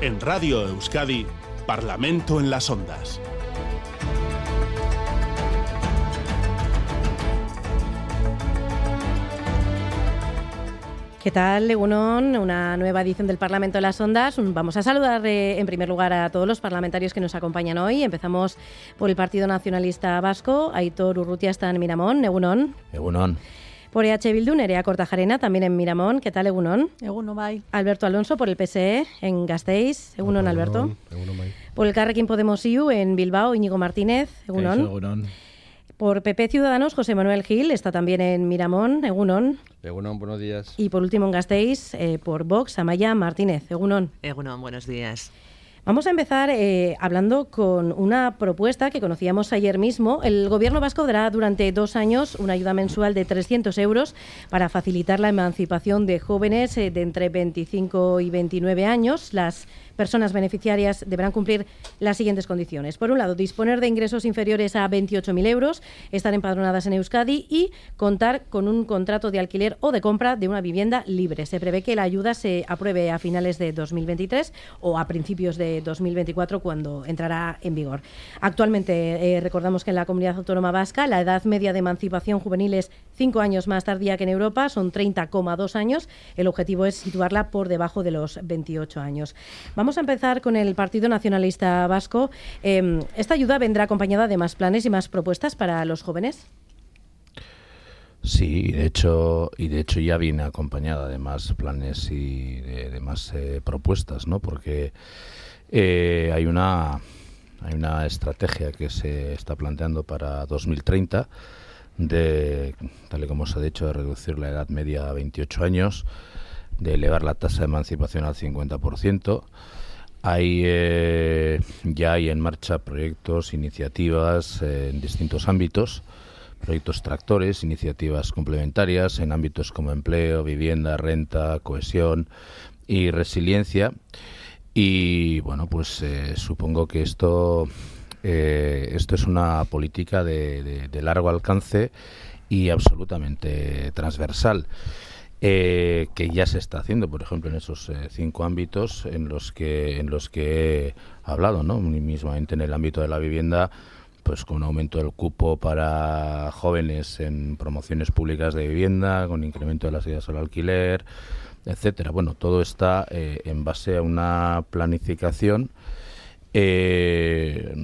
En Radio Euskadi, Parlamento en las Ondas. ¿Qué tal, Legunón? Una nueva edición del Parlamento de las Ondas. Vamos a saludar eh, en primer lugar a todos los parlamentarios que nos acompañan hoy. Empezamos por el Partido Nacionalista Vasco. Aitor Urrutia está en Miramón. Egunon. Egunon. Por EH Bildu, Nerea Cortajarena, también en Miramón. ¿Qué tal, Egunon? Egunon, bye. Alberto Alonso por el PSE en Gasteiz. Egunon, Alberto. Egunon, bye. Por el Carrequín Podemos IU en Bilbao, Íñigo Martínez. Egunon. Egunon. Por PP Ciudadanos, José Manuel Gil está también en Miramón. Egunon. Egunon, buenos días. Y por último en Gasteiz, eh, por Vox, Amaya Martínez. Egunon. Egunon, buenos días. Vamos a empezar eh, hablando con una propuesta que conocíamos ayer mismo. El Gobierno vasco dará durante dos años una ayuda mensual de 300 euros para facilitar la emancipación de jóvenes eh, de entre 25 y 29 años. Personas beneficiarias deberán cumplir las siguientes condiciones. Por un lado, disponer de ingresos inferiores a 28.000 euros, estar empadronadas en Euskadi y contar con un contrato de alquiler o de compra de una vivienda libre. Se prevé que la ayuda se apruebe a finales de 2023 o a principios de 2024 cuando entrará en vigor. Actualmente eh, recordamos que en la comunidad autónoma vasca la edad media de emancipación juvenil es cinco años más tardía que en Europa, son 30,2 años. El objetivo es situarla por debajo de los 28 años. A empezar con el Partido Nacionalista Vasco. Eh, ¿Esta ayuda vendrá acompañada de más planes y más propuestas para los jóvenes? Sí, de hecho, y de hecho ya viene acompañada de más planes y de, de más eh, propuestas, ¿no? Porque eh, hay una hay una estrategia que se está planteando para 2030 de, tal y como se ha dicho, de reducir la edad media a 28 años, de elevar la tasa de emancipación al 50%. Hay eh, ya hay en marcha proyectos, iniciativas eh, en distintos ámbitos, proyectos tractores, iniciativas complementarias en ámbitos como empleo, vivienda, renta, cohesión y resiliencia. Y bueno, pues eh, supongo que esto, esto es una política de, largo alcance y absolutamente transversal. Eh, que ya se está haciendo, por ejemplo, en esos eh, cinco ámbitos en los que en los que he hablado, ¿no? Mismamente en el ámbito de la vivienda, pues con aumento del cupo para jóvenes en promociones públicas de vivienda, con incremento de las ideas al alquiler, etcétera. Bueno, todo está eh, en base a una planificación eh,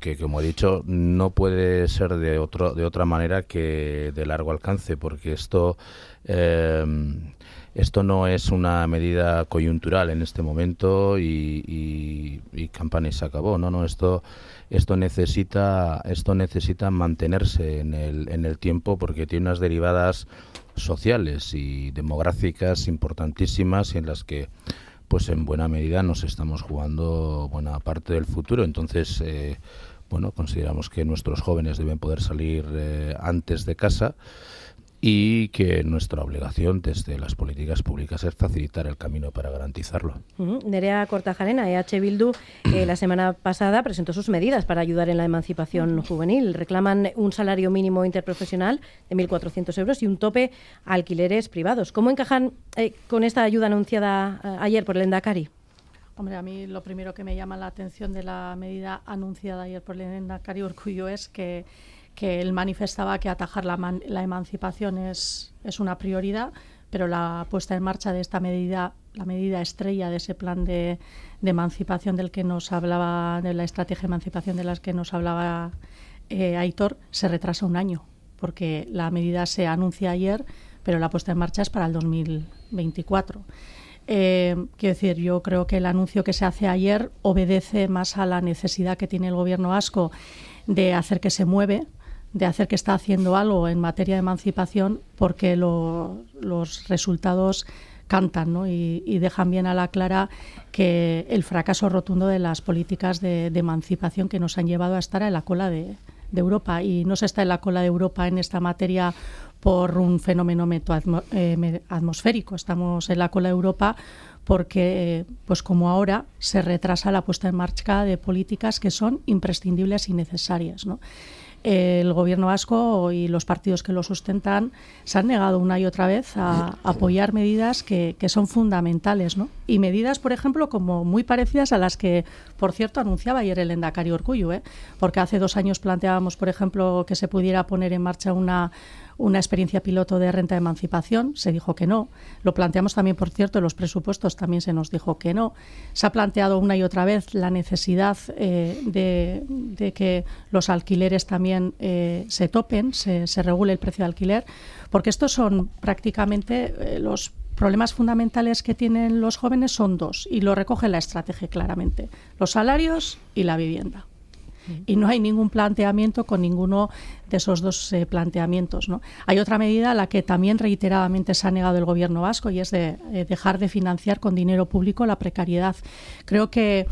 que, como he dicho, no puede ser de otro de otra manera que de largo alcance, porque esto eh, esto no es una medida coyuntural en este momento y, y, y se acabó, no, no, esto esto necesita esto necesita mantenerse en el, en el tiempo porque tiene unas derivadas sociales y demográficas importantísimas y en las que pues en buena medida nos estamos jugando buena parte del futuro. Entonces eh, bueno consideramos que nuestros jóvenes deben poder salir eh, antes de casa y que nuestra obligación desde las políticas públicas es facilitar el camino para garantizarlo. Uh -huh. Nerea Cortajarena, EH Bildu, eh, la semana pasada presentó sus medidas para ayudar en la emancipación juvenil. Reclaman un salario mínimo interprofesional de 1.400 euros y un tope a alquileres privados. ¿Cómo encajan eh, con esta ayuda anunciada eh, ayer por el Endacari? Hombre, a mí lo primero que me llama la atención de la medida anunciada ayer por el Endacari Orgullo es que que él manifestaba que atajar la, man, la emancipación es, es, una prioridad, pero la puesta en marcha de esta medida, la medida estrella de ese plan de, de emancipación del que nos hablaba, de la estrategia de emancipación de las que nos hablaba eh, Aitor, se retrasa un año, porque la medida se anuncia ayer, pero la puesta en marcha es para el 2024. Eh, quiero decir, yo creo que el anuncio que se hace ayer obedece más a la necesidad que tiene el gobierno vasco de hacer que se mueve, de hacer que está haciendo algo en materia de emancipación porque lo, los resultados cantan ¿no? y, dejan bien a la clara que el fracaso rotundo de las políticas de, emancipación que nos han llevado a estar en la cola de, Europa y no se está en la cola de Europa en esta materia por un fenómeno eh, atmosférico, estamos en la cola de Europa porque, pues como ahora, se retrasa la puesta en marcha de políticas que son imprescindibles y necesarias. ¿no? El gobierno vasco y los partidos que lo sustentan se han negado una y otra vez a apoyar medidas que, son fundamentales, ¿no? Y medidas, por ejemplo, como muy parecidas a las que, por cierto, anunciaba ayer el Endacari Orcullo, ¿eh? porque hace dos años planteábamos, por ejemplo, que se pudiera poner en marcha una una experiencia piloto de renta de emancipación, se dijo que no. Lo planteamos también, por cierto, en los presupuestos también se nos dijo que no. Se ha planteado una y otra vez la necesidad eh, de, que los alquileres también eh, se topen, se, regule el precio de alquiler, porque estos son prácticamente eh, los problemas fundamentales que tienen los jóvenes son dos, y lo recoge la estrategia claramente, los salarios y la vivienda y no hay ningún planteamiento con ninguno de esos dos eh, planteamientos. ¿no? Hay otra medida a la que también reiteradamente se ha negado el Gobierno vasco y es de eh, dejar de financiar con dinero público la precariedad. Creo que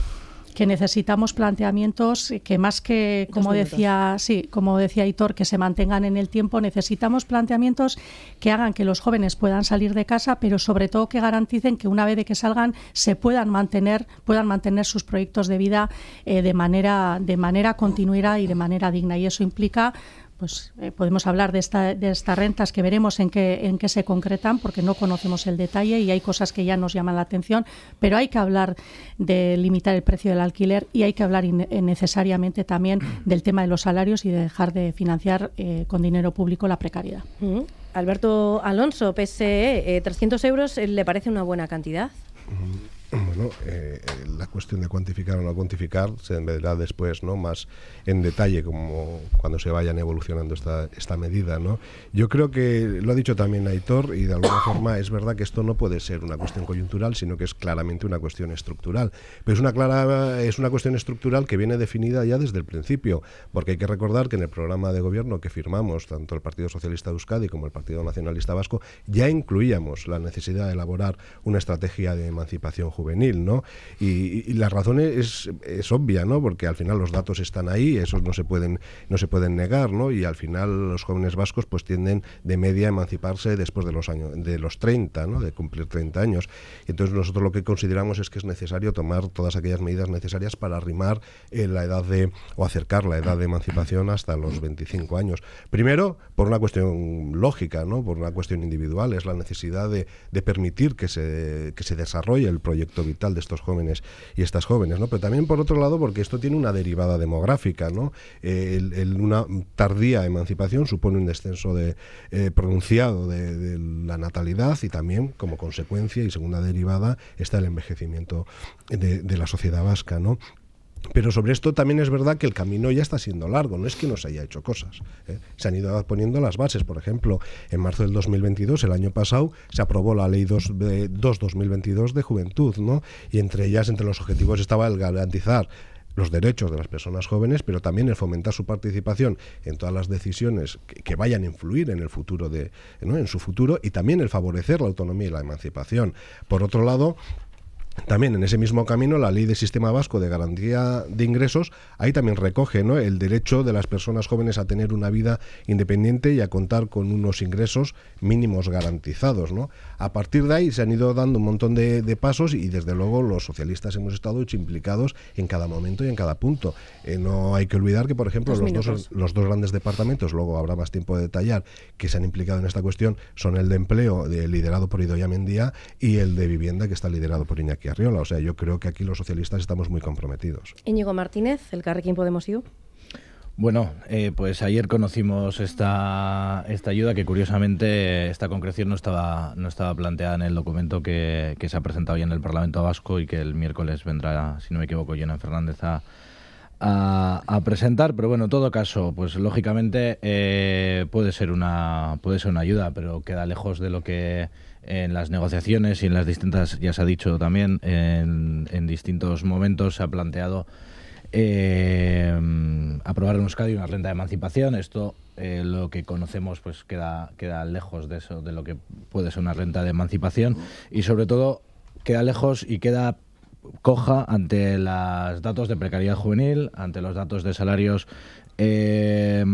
que necesitamos planteamientos que más que como decía sí como decía Hitor que se mantengan en el tiempo necesitamos planteamientos que hagan que los jóvenes puedan salir de casa pero sobre todo que garanticen que una vez de que salgan se puedan mantener puedan mantener sus proyectos de vida eh, de manera de manera continuada y de manera digna. Y eso implica pues eh, podemos hablar de, esta, de estas rentas que veremos en qué, en qué se concretan, porque no conocemos el detalle y hay cosas que ya nos llaman la atención, pero hay que hablar de limitar el precio del alquiler y hay que hablar eh, necesariamente también del tema de los salarios y de dejar de financiar eh, con dinero público la precariedad. Alberto Alonso, PSE, 300 euros, ¿le parece una buena cantidad? Bueno, eh, la cuestión de cuantificar o no cuantificar se verá después, ¿no? Más en detalle, como cuando se vayan evolucionando esta, esta medida, ¿no? Yo creo que lo ha dicho también Aitor y de alguna forma es verdad que esto no puede ser una cuestión coyuntural, sino que es claramente una cuestión estructural. Pero es una clara, es una cuestión estructural que viene definida ya desde el principio, porque hay que recordar que en el programa de gobierno que firmamos tanto el Partido Socialista de Euskadi como el Partido Nacionalista Vasco ya incluíamos la necesidad de elaborar una estrategia de emancipación juvenil juvenil, ¿no? Y, la razón es, es, obvia, ¿no? Porque al final los datos están ahí, esos no se pueden no se pueden negar, ¿no? Y al final los jóvenes vascos pues tienden de media a emanciparse después de los años de los 30, ¿no? De cumplir 30 años. Entonces nosotros lo que consideramos es que es necesario tomar todas aquellas medidas necesarias para arrimar eh, la edad de o acercar la edad de emancipación hasta los 25 años. Primero, por una cuestión lógica, ¿no? Por una cuestión individual, es la necesidad de, de permitir que se, que se desarrolle el proyecto vital de estos jóvenes y estas jóvenes, ¿no? Pero también por otro lado porque esto tiene una derivada demográfica, ¿no? Eh, una tardía emancipación supone un descenso de, eh, pronunciado de, la natalidad y también como consecuencia y segunda derivada está el envejecimiento de, de la sociedad vasca, ¿no? Pero sobre esto también es verdad que el camino ya está siendo largo, no es que no se haya hecho cosas. ¿eh? Se han ido poniendo las bases. Por ejemplo, en marzo del 2022, el año pasado, se aprobó la Ley 2-2022 de Juventud, ¿no? y entre ellas, entre los objetivos, estaba el garantizar los derechos de las personas jóvenes, pero también el fomentar su participación en todas las decisiones que, vayan a influir en el futuro de, en su futuro y también el favorecer la autonomía y la emancipación. Por otro lado, también en ese mismo camino, la ley de sistema vasco de garantía de ingresos, ahí también recoge ¿no? el derecho de las personas jóvenes a tener una vida independiente y a contar con unos ingresos mínimos garantizados. ¿no? A partir de ahí se han ido dando un montón de, pasos y desde luego los socialistas hemos estado implicados en cada momento y en cada punto. Eh, no hay que olvidar que, por ejemplo, los dos, los dos, grandes departamentos, luego habrá más tiempo de detallar, que se han implicado en esta cuestión son el de empleo, de, liderado por Idoia Mendía, y el de vivienda, que está liderado por Iñaki Arriola. O sea, yo creo que aquí los socialistas estamos muy comprometidos. Íñigo Martínez, el Carrequín Podemos ir. Bueno, eh, pues ayer conocimos esta, esta ayuda que curiosamente esta concreción no estaba, no estaba planteada en el documento que, se ha presentado ya en el Parlamento Vasco y que el miércoles vendrá, si no me equivoco, Llena Fernández a, a, presentar. Pero bueno, en todo caso, pues lógicamente eh, puede, ser una, puede ser una ayuda, pero queda lejos de lo que en las negociaciones y en las distintas, ya se ha dicho también, en, en distintos momentos se ha planteado eh, aprobar en Euskadi una renta de emancipación. Esto, eh, lo que conocemos, pues queda, queda lejos de eso, de lo que puede ser una renta de emancipación y sobre todo queda lejos y queda coja ante los datos de precariedad juvenil, ante los datos de salarios eh,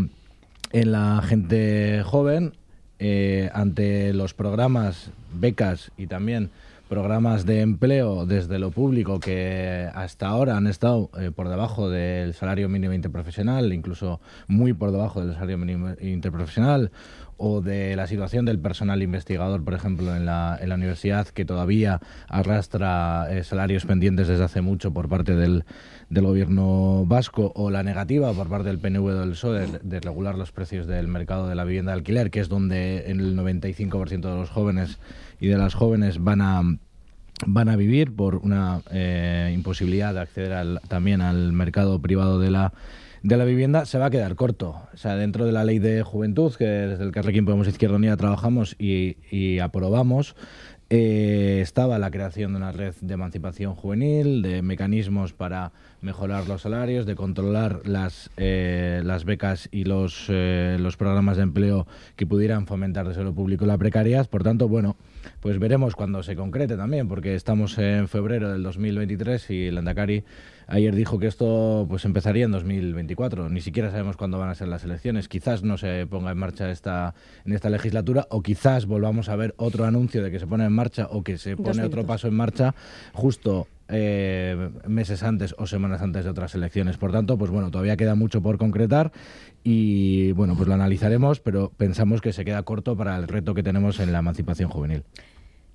en la gente joven, eh, ante los programas, becas y también programas de empleo desde lo público que hasta ahora han estado eh, por debajo del salario mínimo interprofesional, incluso muy por debajo del salario mínimo interprofesional, o de la situación del personal investigador, por ejemplo, en la, en la universidad, que todavía arrastra eh, salarios pendientes desde hace mucho por parte del, del gobierno vasco, o la negativa por parte del PNV del PSOE de, regular los precios del mercado de la vivienda de alquiler, que es donde el 95% de los jóvenes y de las jóvenes van a van a vivir por una eh, imposibilidad de acceder también al mercado privado de la de la vivienda se va a quedar corto. O sea, dentro de la ley de juventud, que desde el Carrequín Podemos Izquierda Unida trabajamos y, aprobamos, eh, estaba la creación de una red de emancipación juvenil, de mecanismos para mejorar los salarios, de controlar las, eh, las becas y los, eh, los programas de empleo que pudieran fomentar desde lo público la precariedad. Por tanto, bueno, pues veremos cuando se concrete también, porque estamos en febrero del 2023 y el Andacari ayer dijo que esto pues empezaría en 2024. Ni siquiera sabemos cuándo van a ser las elecciones. Quizás no se ponga en marcha esta en esta legislatura o quizás volvamos a ver otro anuncio de que se pone en marcha o que se pone otro paso en marcha justo eh, meses antes o semanas antes de otras elecciones. Por tanto, pues bueno, todavía queda mucho por concretar y bueno, pues lo analizaremos, pero pensamos que se queda corto para el reto que tenemos en la emancipación juvenil.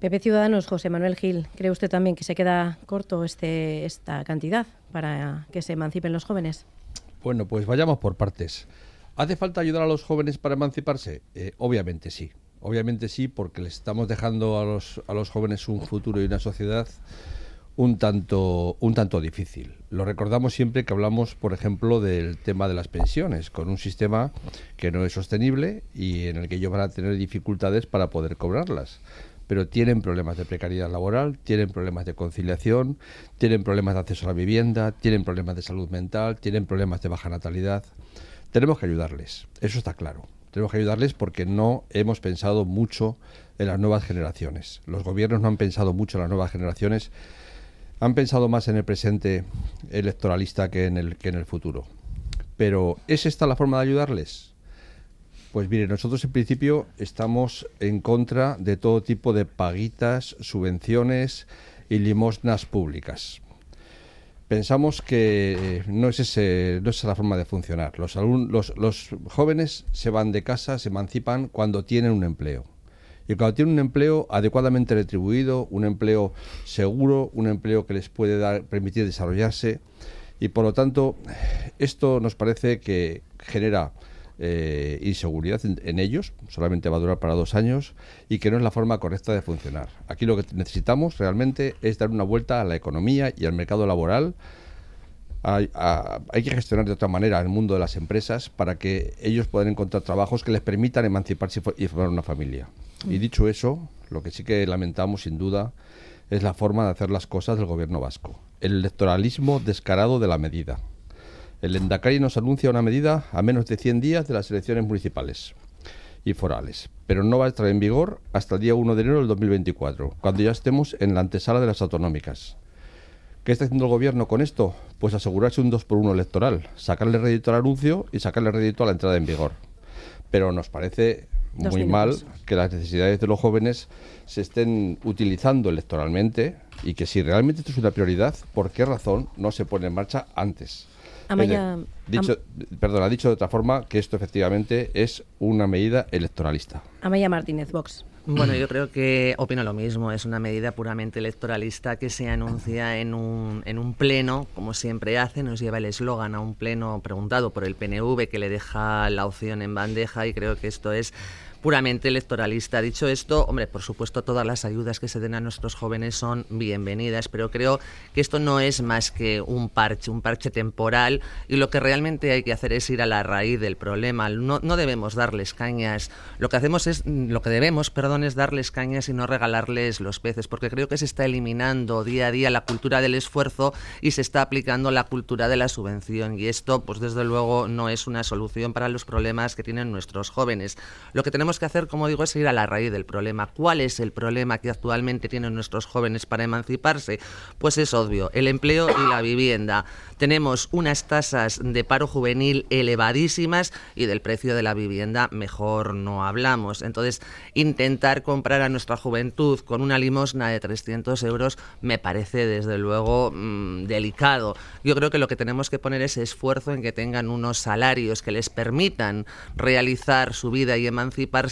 Pepe Ciudadanos, José Manuel Gil, ¿cree usted también que se queda corto este, esta cantidad para que se emancipen los jóvenes? Bueno, pues vayamos por partes. ¿Hace falta ayudar a los jóvenes para emanciparse? Eh, obviamente sí. Obviamente sí, porque les estamos dejando a los, a los jóvenes un futuro y una sociedad un tanto, un tanto difícil. Lo recordamos siempre que hablamos, por ejemplo, del tema de las pensiones, con un sistema que no es sostenible y en el que ellos van a tener dificultades para poder cobrarlas. Pero tienen problemas de precariedad laboral, tienen problemas de conciliación, tienen problemas de acceso a la vivienda, tienen problemas de salud mental, tienen problemas de baja natalidad. Tenemos que ayudarles, eso está claro. Tenemos que ayudarles porque no hemos pensado mucho en las nuevas generaciones. Los gobiernos no han pensado mucho en las nuevas generaciones han pensado más en el presente electoralista que en el, que en el futuro. Pero ¿es esta la forma de ayudarles? Pues mire, nosotros en principio estamos en contra de todo tipo de paguitas, subvenciones y limosnas públicas. Pensamos que eh, no es, ese, no es la forma de funcionar. Los, los, los jóvenes se van de casa, se emancipan cuando tienen un empleo y cuando tienen un empleo adecuadamente retribuido, un empleo seguro, un empleo que les puede dar, permitir desarrollarse y por lo tanto esto nos parece que genera eh, inseguridad en, ellos, solamente va a durar para dos años y que no es la forma correcta de funcionar. Aquí lo que necesitamos realmente es dar una vuelta a la economía y al mercado laboral. Hay, hay, que gestionar de otra manera el mundo de las empresas para que ellos puedan encontrar trabajos que les permitan emanciparse y formar una familia. Y dicho eso, lo que sí que lamentamos sin duda es la forma de hacer las cosas del gobierno vasco. El electoralismo descarado de la medida. El Endacari nos anuncia una medida a menos de 100 días de las elecciones municipales y forales, pero no va a estar en vigor hasta el día 1 de enero del 2024, cuando ya estemos en la antesala de las autonómicas. ¿Qué está haciendo el gobierno con esto? Pues asegurarse un 2 por 1 electoral, sacarle rédito al anuncio y sacarle rédito a la entrada en vigor. Pero nos parece muy mal que las necesidades de los jóvenes se estén utilizando electoralmente y que si realmente esto es una prioridad, ¿por qué razón no se pone en marcha antes? Amaya, dicho, perdón, ha dicho de otra forma que esto efectivamente es una medida electoralista. Amaya Martínez, Vox. Bueno, yo creo que opino lo mismo. Es una medida puramente electoralista que se anuncia en un, en un pleno, como siempre hace. Nos lleva el eslogan a un pleno preguntado por el PNV que le deja la opción en bandeja y creo que esto es puramente electoralista. Dicho esto, hombre, por supuesto todas las ayudas que se den a nuestros jóvenes son bienvenidas, pero creo que esto no es más que un parche, un parche temporal y lo que realmente hay que hacer es ir a la raíz del problema. No, no debemos darles cañas. Lo que hacemos es, lo que debemos, perdón, es darles cañas y no regalarles los peces, porque creo que se está eliminando día a día la cultura del esfuerzo y se está aplicando la cultura de la subvención y esto, pues desde luego, no es una solución para los problemas que tienen nuestros jóvenes. Lo que tenemos tenemos que hacer, como digo, es ir a la raíz del problema. ¿Cuál es el problema que actualmente tienen nuestros jóvenes para emanciparse? Pues es obvio, el empleo y la vivienda. Tenemos unas tasas de paro juvenil elevadísimas y del precio de la vivienda mejor no hablamos. Entonces, intentar comprar a nuestra juventud con una limosna de 300 euros me parece desde luego mm, delicado. Yo creo que lo que tenemos que poner es esfuerzo en que tengan unos salarios que les permitan realizar su vida y emanciparse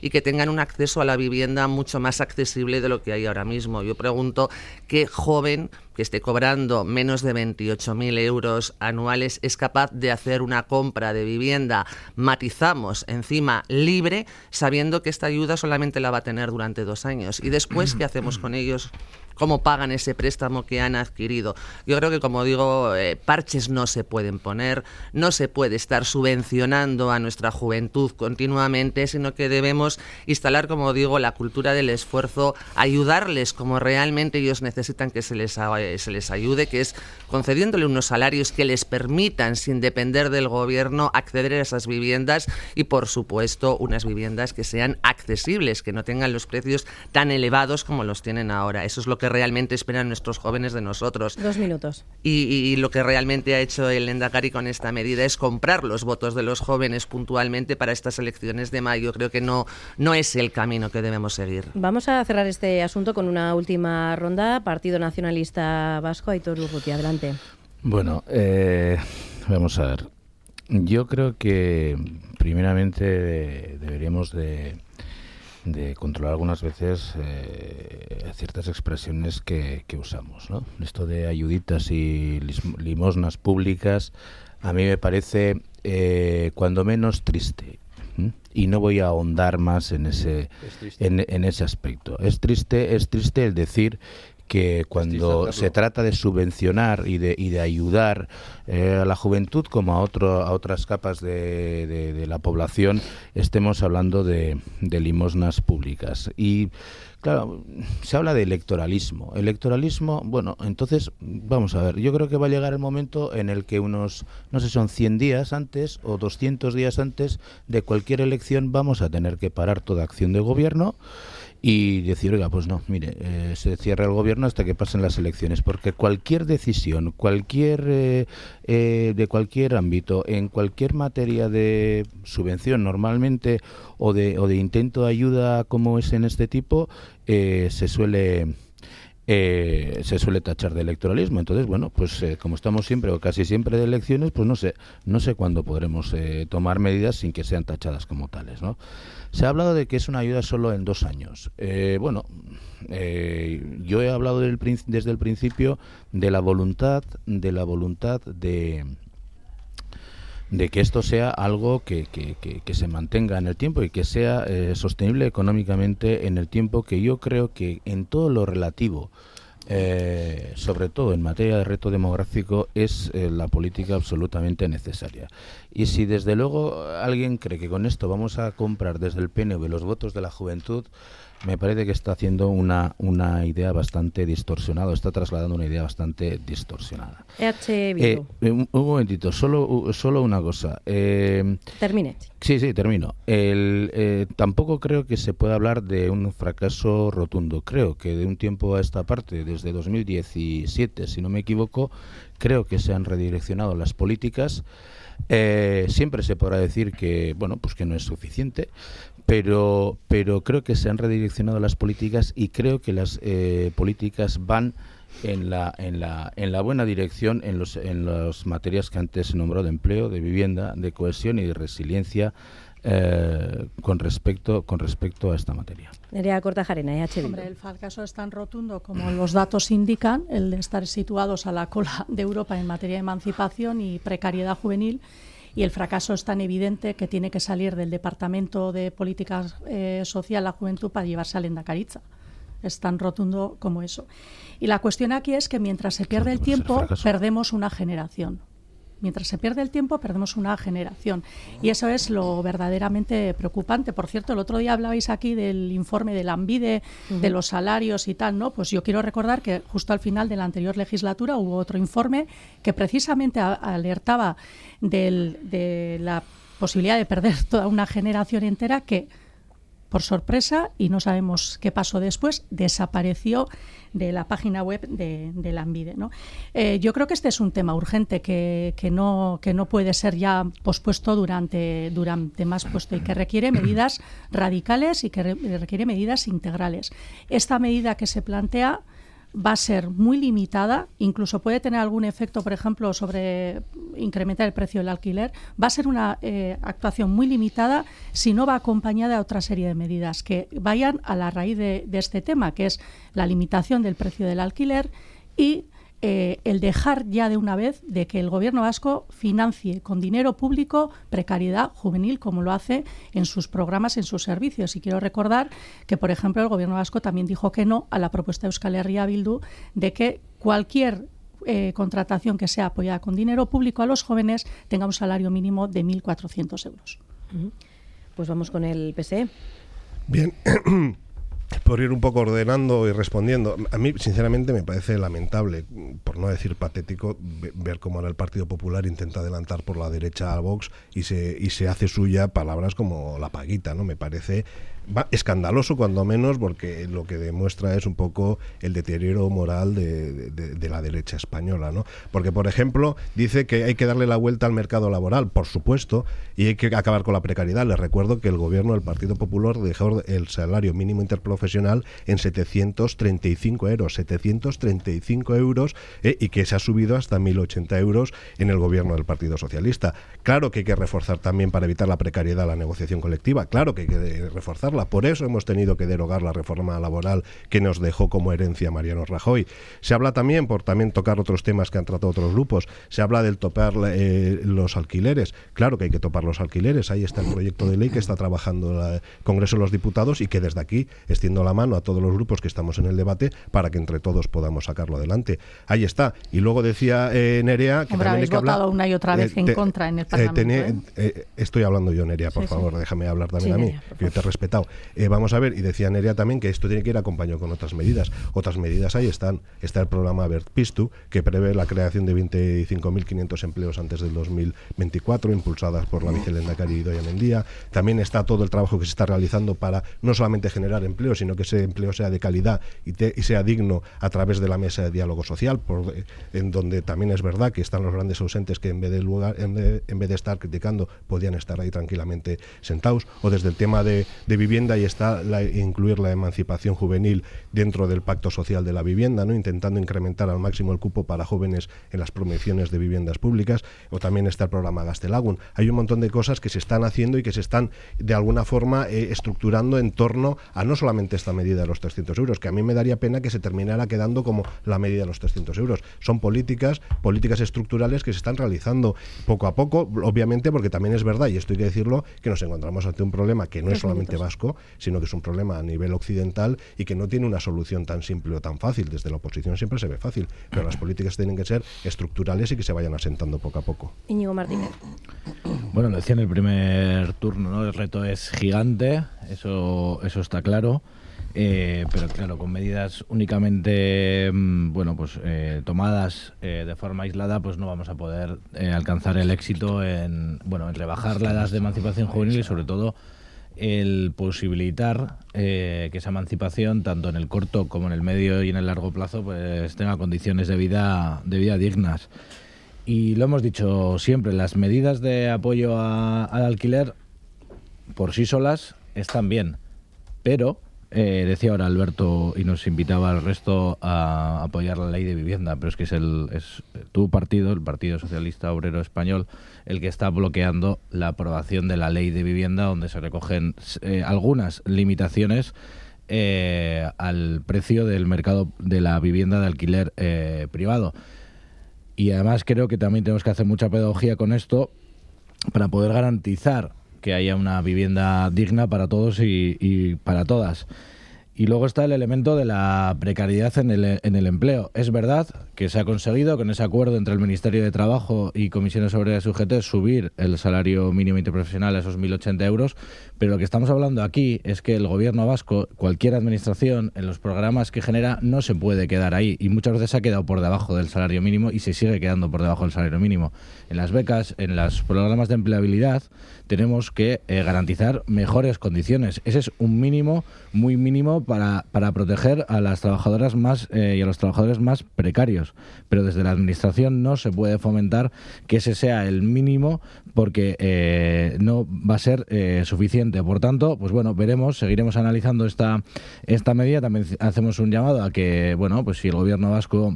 y que tengan un acceso a la vivienda mucho más accesible de lo que hay ahora mismo. Yo pregunto qué joven que esté cobrando menos de 28.000 euros anuales es capaz de hacer una compra de vivienda, matizamos, encima libre, sabiendo que esta ayuda solamente la va a tener durante dos años. ¿Y después qué hacemos con ellos? Cómo pagan ese préstamo que han adquirido. Yo creo que, como digo, eh, parches no se pueden poner, no se puede estar subvencionando a nuestra juventud continuamente, sino que debemos instalar, como digo, la cultura del esfuerzo, ayudarles como realmente ellos necesitan que se les, se les ayude, que es concediéndole unos salarios que les permitan, sin depender del gobierno, acceder a esas viviendas y, por supuesto, unas viviendas que sean accesibles, que no tengan los precios tan elevados como los tienen ahora. Eso es lo que realmente esperan nuestros jóvenes de nosotros. Dos minutos. Y, lo que realmente ha hecho el Endacari con esta medida es comprar los votos de los jóvenes puntualmente para estas elecciones de mayo. Creo que no, no es el camino que debemos seguir. Vamos a cerrar este asunto con una última ronda. Partido Nacionalista Vasco, Aitor Urruti, adelante. Bueno, eh, vamos a ver. Yo creo que primeramente deberíamos de de controlar algunas veces eh, ciertas expresiones que, usamos. ¿no? Esto de ayuditas y limosnas públicas a mí me parece eh, cuando menos triste. Y no voy a ahondar más en ese, en, en, ese aspecto. Es triste, es triste el decir que cuando se trata de subvencionar y de, y de ayudar eh, a la juventud como a, otro, a otras capas de, de, la población, estemos hablando de, de limosnas públicas. Y Claro, se habla de electoralismo. Electoralismo, bueno, entonces, vamos a ver, yo creo que va a llegar el momento en el que unos, no sé, son 100 días antes o 200 días antes de cualquier elección vamos a tener que parar toda acción de gobierno y decir, oiga, pues no, mire, eh, se cierra el gobierno hasta que pasen las elecciones, porque cualquier decisión, cualquier eh, eh, de cualquier ámbito, en cualquier materia de subvención normalmente o de, o de intento de ayuda como es en este tipo, se suele eh, se suele tachar de electoralismo. Entonces, bueno, pues eh, como estamos siempre o casi siempre de elecciones, pues no sé, no sé cuándo podremos eh, tomar medidas sin que sean tachadas como tales, ¿no? Se ha hablado de que es una ayuda solo en dos años. bueno, yo he hablado desde el principio de la voluntad, de la voluntad de de que esto sea algo que, que, que, se mantenga en el tiempo y que sea eh, sostenible económicamente en el tiempo que yo creo que en todo lo relativo eh, sobre todo en materia de reto demográfico, es eh, la política absolutamente necesaria. Y si desde luego alguien cree que con esto vamos a comprar desde el PNV los votos de la juventud, me parece que está haciendo una, una idea bastante distorsionada, está trasladando una idea bastante distorsionada. Eh, un, momentito, solo, solo una cosa. Eh, Termine. Sí, sí, termino. El, eh, tampoco creo que se pueda hablar de un fracaso rotundo. Creo que de un tiempo a esta parte, desde 2017, si no me equivoco, creo que se han redireccionado las políticas. siempre se podrá decir que bueno pues que no es suficiente pero, pero creo que se han redireccionado las políticas y creo que las eh, políticas van en la, en, la, en la buena dirección en, los, en las materias que antes se nombró de empleo, de vivienda, de cohesión y de resiliencia eh, con, respecto, con respecto a esta materia. Nerea Cortajarena, EH Hombre, el fracaso es tan rotundo como los datos indican, el de estar situados a la cola de Europa en materia de emancipación y precariedad juvenil y el fracaso es tan evidente que tiene que salir del Departamento de Política eh, Social la Juventud para llevarse a Lenda Caritza. Es tan rotundo como eso. Y la cuestión aquí es que mientras se pierde el tiempo, perdemos una generación. Mientras se pierde el tiempo, perdemos una generación. Y eso es lo verdaderamente preocupante. Por cierto, el otro día hablabais aquí del informe de la ANVIDE, de los salarios y tal, ¿no? Pues yo quiero recordar que justo al final de la anterior legislatura hubo otro informe que precisamente alertaba de la posibilidad de perder toda una generación entera que por sorpresa y no sabemos qué pasó después. Desapareció de la página web de, la ANVIDE. ¿no? Eh, yo creo que este es un tema urgente que, que, no, que no puede ser ya pospuesto durante, durante más puesto y que requiere medidas radicales y que requiere medidas integrales. Esta medida que se plantea va a ser muy limitada, incluso puede tener algún efecto, por ejemplo, sobre incrementar el precio del alquiler, va a ser una eh, actuación muy limitada si no va acompañada de otra serie de medidas que vayan a la raíz de, de este tema, que es la limitación del precio del alquiler y eh, el dejar ya de una vez de que el gobierno vasco financie con dinero público precariedad juvenil como lo hace en sus programas, en sus servicios. Y quiero recordar que, por ejemplo, el gobierno vasco también dijo que no a la propuesta de Euskal Herria Bildu de que cualquier eh, contratación que sea apoyada con dinero público a los jóvenes tenga un salario mínimo de 1.400 euros. Pues vamos con el PSE. Bien. por ir un poco ordenando y respondiendo. A mí, sinceramente, me parece lamentable, por no decir patético, ver cómo ahora el Partido Popular intenta adelantar por la derecha a Vox y se, y se hace suya palabras como la paguita, ¿no? Me parece escandaloso cuando menos porque lo que demuestra es un poco el deterioro moral de, la derecha española, ¿no? Porque, por ejemplo, dice que hay que darle la vuelta al mercado laboral, por supuesto, y hay que acabar con la precariedad. Les recuerdo que el gobierno del Partido Popular dejó el salario mínimo interprofesional en 735 euros, 735 euros, eh, y que se ha subido hasta 1.080 euros en el gobierno del Partido Socialista. Claro que hay que reforzar también para evitar la precariedad la negociación colectiva, claro que hay que reforzarla por eso hemos tenido que derogar la reforma laboral que nos dejó como herencia Mariano Rajoy. Se habla también, por también tocar otros temas que han tratado otros grupos, se habla del topar eh, los alquileres. Claro que hay que topar los alquileres. Ahí está el proyecto de ley que está trabajando el Congreso de los Diputados y que desde aquí extiendo la mano a todos los grupos que estamos en el debate para que entre todos podamos sacarlo adelante. Ahí está. Y luego decía eh, Nerea que también hay que votado una y otra vez eh, en contra en el Parlamento. estoy hablando yo, Nerea, por favor, déjame hablar también a mí, que yo te he Eh, vamos a ver, y decía Nerea también que esto tiene que ir acompañado con otras medidas. Otras medidas ahí están. Está el programa Pistu, que prevé la creación de 25.500 empleos antes del 2024, impulsadas por la vicelendacari Idoia Mendía. También está todo el trabajo que se está realizando para no solamente generar empleo, sino que ese empleo sea de calidad y, sea digno a través de la mesa de diálogo social, eh, en donde también es verdad que están los grandes ausentes que en vez de, lugar, en vez, de estar criticando podían estar ahí tranquilamente sentados, o desde el tema de, de vivienda y está la, incluir la emancipación juvenil dentro del pacto social de la vivienda, ¿no? intentando incrementar al máximo el cupo para jóvenes en las promociones de viviendas públicas, o también está el programa Gastelagun. Hay un montón de cosas que se están haciendo y que se están de alguna forma eh, estructurando en torno a no solamente esta medida de los 300 euros, que a mí me daría pena que se terminara quedando como la medida de los 300 euros. Son políticas, políticas estructurales que se están realizando poco a poco, obviamente porque también es verdad, y esto hay que decirlo, que nos encontramos ante un problema que no es solamente vasco, sino que es un problema a nivel occidental y que no tiene una solución tan simple o tan fácil. Desde la oposición siempre se ve fácil, pero las políticas tienen que ser estructurales y que se vayan asentando poco a poco. Íñigo Martínez. Bueno, decía en el primer turno, ¿no? El reto es gigante, eso, eso está claro. Eh, pero claro, con medidas únicamente mm, bueno, pues, eh, tomadas eh, de forma aislada, pues no vamos a poder alcanzar el éxito en, bueno, en rebajar la edad de emancipación juvenil y sobre todo el posibilitar eh, que esa emancipación, tanto en el corto como en el medio y en el largo plazo, pues tenga condiciones de vida, de vida dignas. Y lo hemos dicho siempre, las medidas de apoyo al alquiler por sí solas están bien, pero eh, decía ahora Alberto y nos invitaba al resto a apoyar la ley de vivienda, pero es que es, el, es tu partido, el Partido Socialista Obrero Español, el que está bloqueando la aprobación de la ley de vivienda, donde se recogen eh, algunas limitaciones eh, al precio del mercado de la vivienda de alquiler privado. Y además creo que también tenemos que hacer mucha pedagogía con esto para poder garantizar que haya una vivienda digna para todos y, para todas. Y luego está el elemento de la precariedad en el, en el empleo. Es verdad que se ha conseguido con ese acuerdo entre el Ministerio de Trabajo y Comisiones Obreras y UGT subir el salario mínimo interprofesional a esos 1.080 euros, pero lo que estamos hablando aquí es que el gobierno vasco, cualquier administración, en los programas que genera, no se puede quedar ahí y muchas veces se ha quedado por debajo del salario mínimo y se sigue quedando por debajo del salario mínimo. En las becas, en los programas de empleabilidad, tenemos que eh, garantizar mejores condiciones. Ese es un mínimo, muy mínimo, para, para proteger a las trabajadoras más eh, y a los trabajadores más precarios. Pero desde la Administración no se puede fomentar que ese sea el mínimo porque eh, no va a ser suficiente. Por tanto, pues bueno, veremos, seguiremos analizando esta, esta medida. También hacemos un llamado a que, bueno, pues si el Gobierno vasco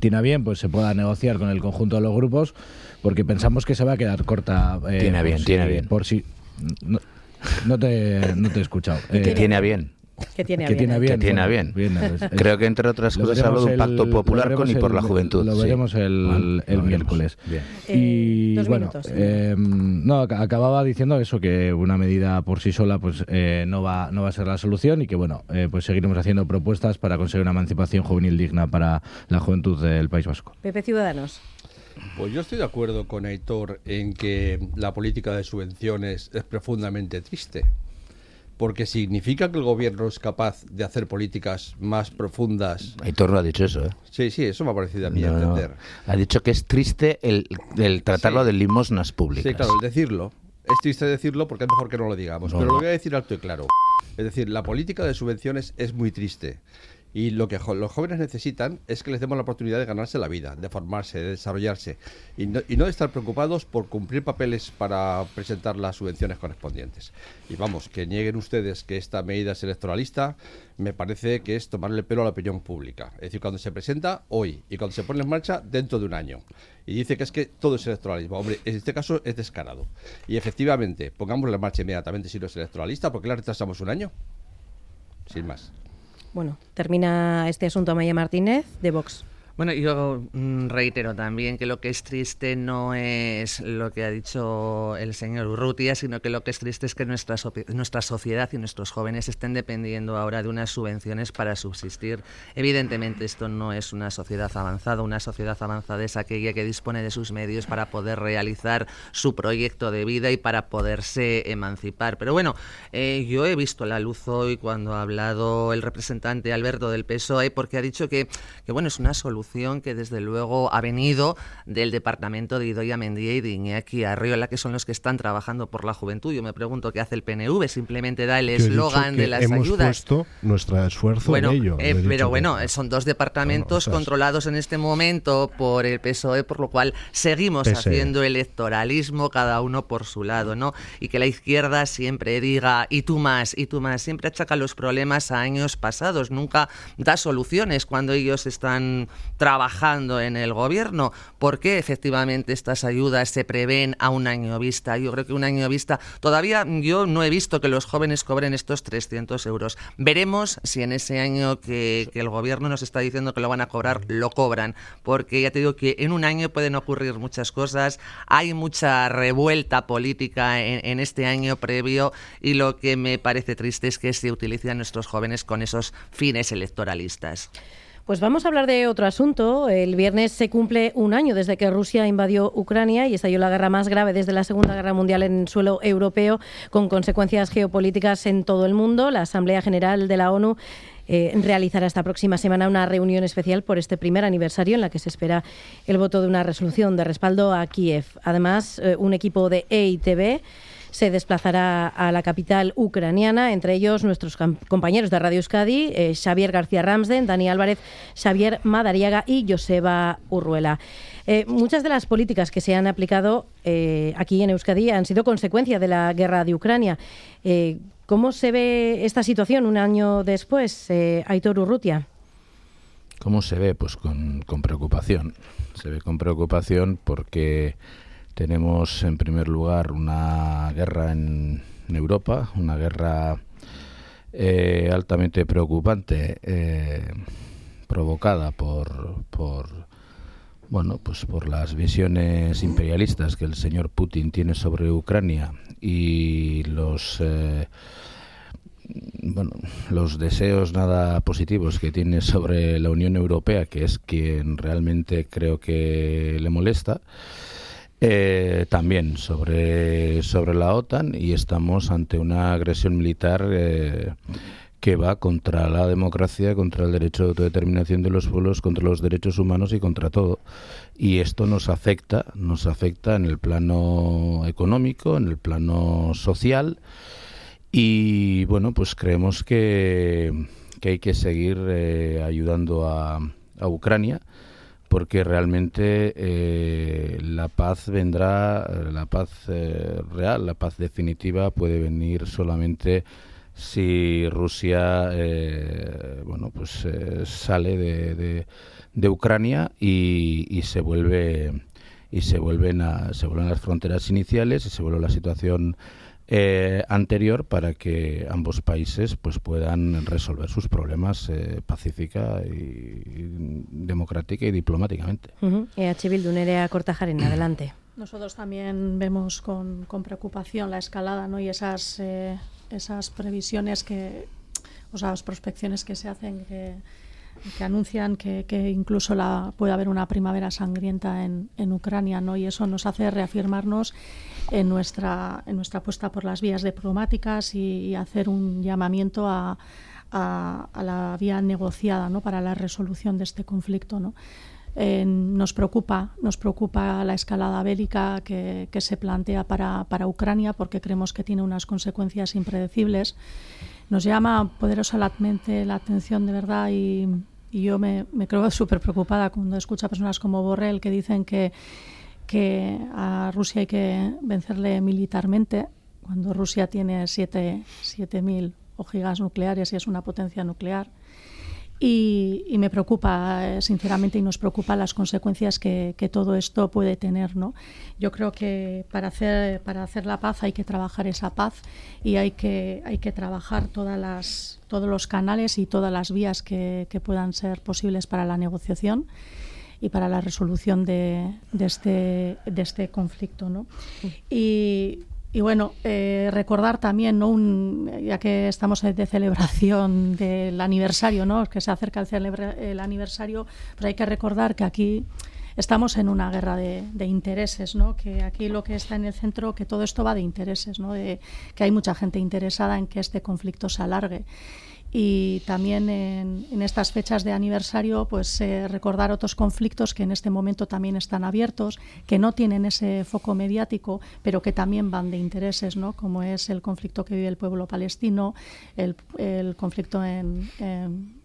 tiene bien, pues se pueda negociar con el conjunto de los grupos, porque pensamos que se va a quedar corta. Eh, tiene bien, tiene bien. Por si. No, te, no te he escuchado. Eh, tiene a bien. Que tiene a bien. Tiene bien. tiene bien. Creo que entre otras cosas habla de un pacto popular con y por la juventud. Lo veremos el, el miércoles. Y bueno, eh, no, acababa diciendo eso que una medida por sí sola pues eh, no va no va a ser la solución y que bueno eh, pues seguiremos haciendo propuestas para conseguir una emancipación juvenil digna para la juventud del País Vasco. Pepe Ciudadanos. Pues yo estoy de acuerdo con Aitor en que la política de subvenciones es profundamente triste porque significa que el gobierno es capaz de hacer políticas más profundas. Aitor no ha dicho eso, ¿eh? Sí, sí, eso me ha parecido a mí entender. Ha dicho que es triste el, tratarlo de limosnas públicas. Sí, claro, el decirlo. Es triste decirlo porque es mejor que no lo digamos, pero lo voy a decir alto y claro. Es decir, la política de subvenciones es muy triste. Y lo que los jóvenes necesitan es que les demos la oportunidad de ganarse la vida, de formarse, de desarrollarse y no, y no de estar preocupados por cumplir papeles para presentar las subvenciones correspondientes. Y vamos, que nieguen ustedes que esta medida es electoralista, me parece que es tomarle pelo a la opinión pública. Es decir, cuando se presenta hoy y cuando se pone en marcha dentro de un año. Y dice que es que todo es electoralismo. Hombre, en este caso es descarado. Y efectivamente, pongámosle en marcha inmediatamente si no es electoralista, porque la retrasamos un año. Sin más. Bueno, termina este asunto Amaya Martínez de Vox. Bueno, yo mm, reitero también que lo que es triste no es lo que ha dicho el señor Urrutia, sino que lo que es triste es que nuestra, nuestra sociedad y nuestros jóvenes estén dependiendo ahora de unas subvenciones para subsistir. Evidentemente esto no es una sociedad avanzada, una sociedad avanzada es aquella que dispone de sus medios para poder realizar su proyecto de vida y para poderse emancipar. Pero bueno, eh, yo he visto la luz hoy cuando ha hablado el representante Alberto del PSOE porque ha dicho que, que bueno, es una solución que desde luego ha venido del departamento de Idoia Mendía y de Iñaki Arriola, que son los que están trabajando por la juventud. Yo me pregunto qué hace el PNV, simplemente da el eslogan de las hemos ayudas. puesto nuestro esfuerzo en ello. Eh, pero bueno, son dos departamentos controlados en este momento por el PSOE, por lo cual seguimos haciendo electoralismo cada uno por su lado, ¿no? Y que la izquierda siempre diga y tú más, y tú más, siempre achaca los problemas a años pasados, nunca da soluciones cuando ellos están trabajando en el gobierno. ¿Por qué efectivamente estas ayudas se prevén a un año vista? Yo creo que un año vista todavía yo no he visto que los jóvenes cobren estos 300 euros. Veremos si en ese año que, el gobierno nos está diciendo que lo van a cobrar, lo cobran. Porque ya te digo que en un año pueden ocurrir muchas cosas. Hay mucha revuelta política en, este año previo y lo que me parece triste es que se utilizan nuestros jóvenes con esos fines electoralistas. Pues vamos a hablar de otro asunto. El viernes se cumple un año desde que Rusia invadió Ucrania y estalló la guerra más grave desde la Segunda Guerra Mundial en suelo europeo, con consecuencias geopolíticas en todo el mundo. La Asamblea General de la ONU eh, realizará esta próxima semana una reunión especial por este primer aniversario en la que se espera el voto de una resolución de respaldo a Kiev. Además, eh, un equipo de EITB se desplazará a la capital ucraniana, entre ellos nuestros compañeros de Radio Euskadi, eh, Xavier García Ramsden, Dani Álvarez, Xavier Madariaga y Joseba Urruela. Eh, muchas de las políticas que se han aplicado eh, aquí en Euskadi han sido consecuencia de la guerra de Ucrania. ¿Cómo se ve esta situación un año después, Aitor Urrutia? ¿Cómo se ve? Pues con, con preocupación. Se ve con preocupación porque tenemos en primer lugar una guerra en, Europa, una guerra eh, altamente preocupante, eh, provocada por, bueno, pues por las visiones imperialistas que el señor Putin tiene sobre Ucrania y los eh, bueno, los deseos nada positivos que tiene sobre la Unión Europea, que es quien realmente creo que le molesta. Eh, también sobre, sobre la OTAN y estamos ante una agresión militar eh, que va contra la democracia, contra el derecho de autodeterminación de los pueblos, contra los derechos humanos y contra todo. Y esto nos afecta, nos afecta en el plano económico, en el plano social y bueno, pues creemos que, que hay que seguir eh, ayudando a, a Ucrania porque realmente eh, la paz vendrá, la paz eh, real, la paz definitiva puede venir solamente si Rusia, eh, bueno, pues sale de, de, Ucrania y, y, se vuelve y se vuelven a, se vuelven las fronteras iniciales y se vuelve la situación eh, anterior para que ambos países pues puedan resolver sus problemas eh, pacífica y, democrática y diplomáticamente. Uh -huh. EH Bildu, Nerea Cortajarena, adelante. Nosotros también vemos con, con preocupación la escalada ¿no? y esas, eh, esas previsiones que, o sea, las prospecciones que se hacen que, que anuncian que, incluso la, puede haber una primavera sangrienta en, Ucrania, ¿no? Y eso nos hace reafirmarnos en nuestra, en nuestra apuesta por las vías diplomáticas y, hacer un llamamiento a, la vía negociada ¿no? para la resolución de este conflicto. ¿no? Eh, nos preocupa nos preocupa la escalada bélica que, que se plantea para, para, Ucrania porque creemos que tiene unas consecuencias impredecibles. Nos llama poderosamente la atención de verdad y, y yo me, me creo súper preocupada cuando escucho a personas como Borrell que dicen que que a Rusia hay que vencerle militarmente cuando Rusia tiene 7.000 ojigas nucleares y es una potencia nuclear. Y, y, me preocupa, sinceramente, y nos preocupa las consecuencias que, que, todo esto puede tener. ¿no? Yo creo que para hacer, para hacer la paz hay que trabajar esa paz y hay que, hay que trabajar todas las, todos los canales y todas las vías que, que puedan ser posibles para la negociación y para la resolución de, de, este, de este conflicto. ¿no? Y, y bueno, eh, recordar también, ¿no? Un, ya que estamos de celebración del aniversario, ¿no? que se acerca el, celebra, el aniversario, pues hay que recordar que aquí estamos en una guerra de, de, intereses, ¿no? que aquí lo que está en el centro, que todo esto va de intereses, ¿no? de, que hay mucha gente interesada en que este conflicto se alargue y también en, en, estas fechas de aniversario pues eh, recordar otros conflictos que en este momento también están abiertos, que no tienen ese foco mediático, pero que también van de intereses, ¿no? como es el conflicto que vive el pueblo palestino, el, el conflicto en,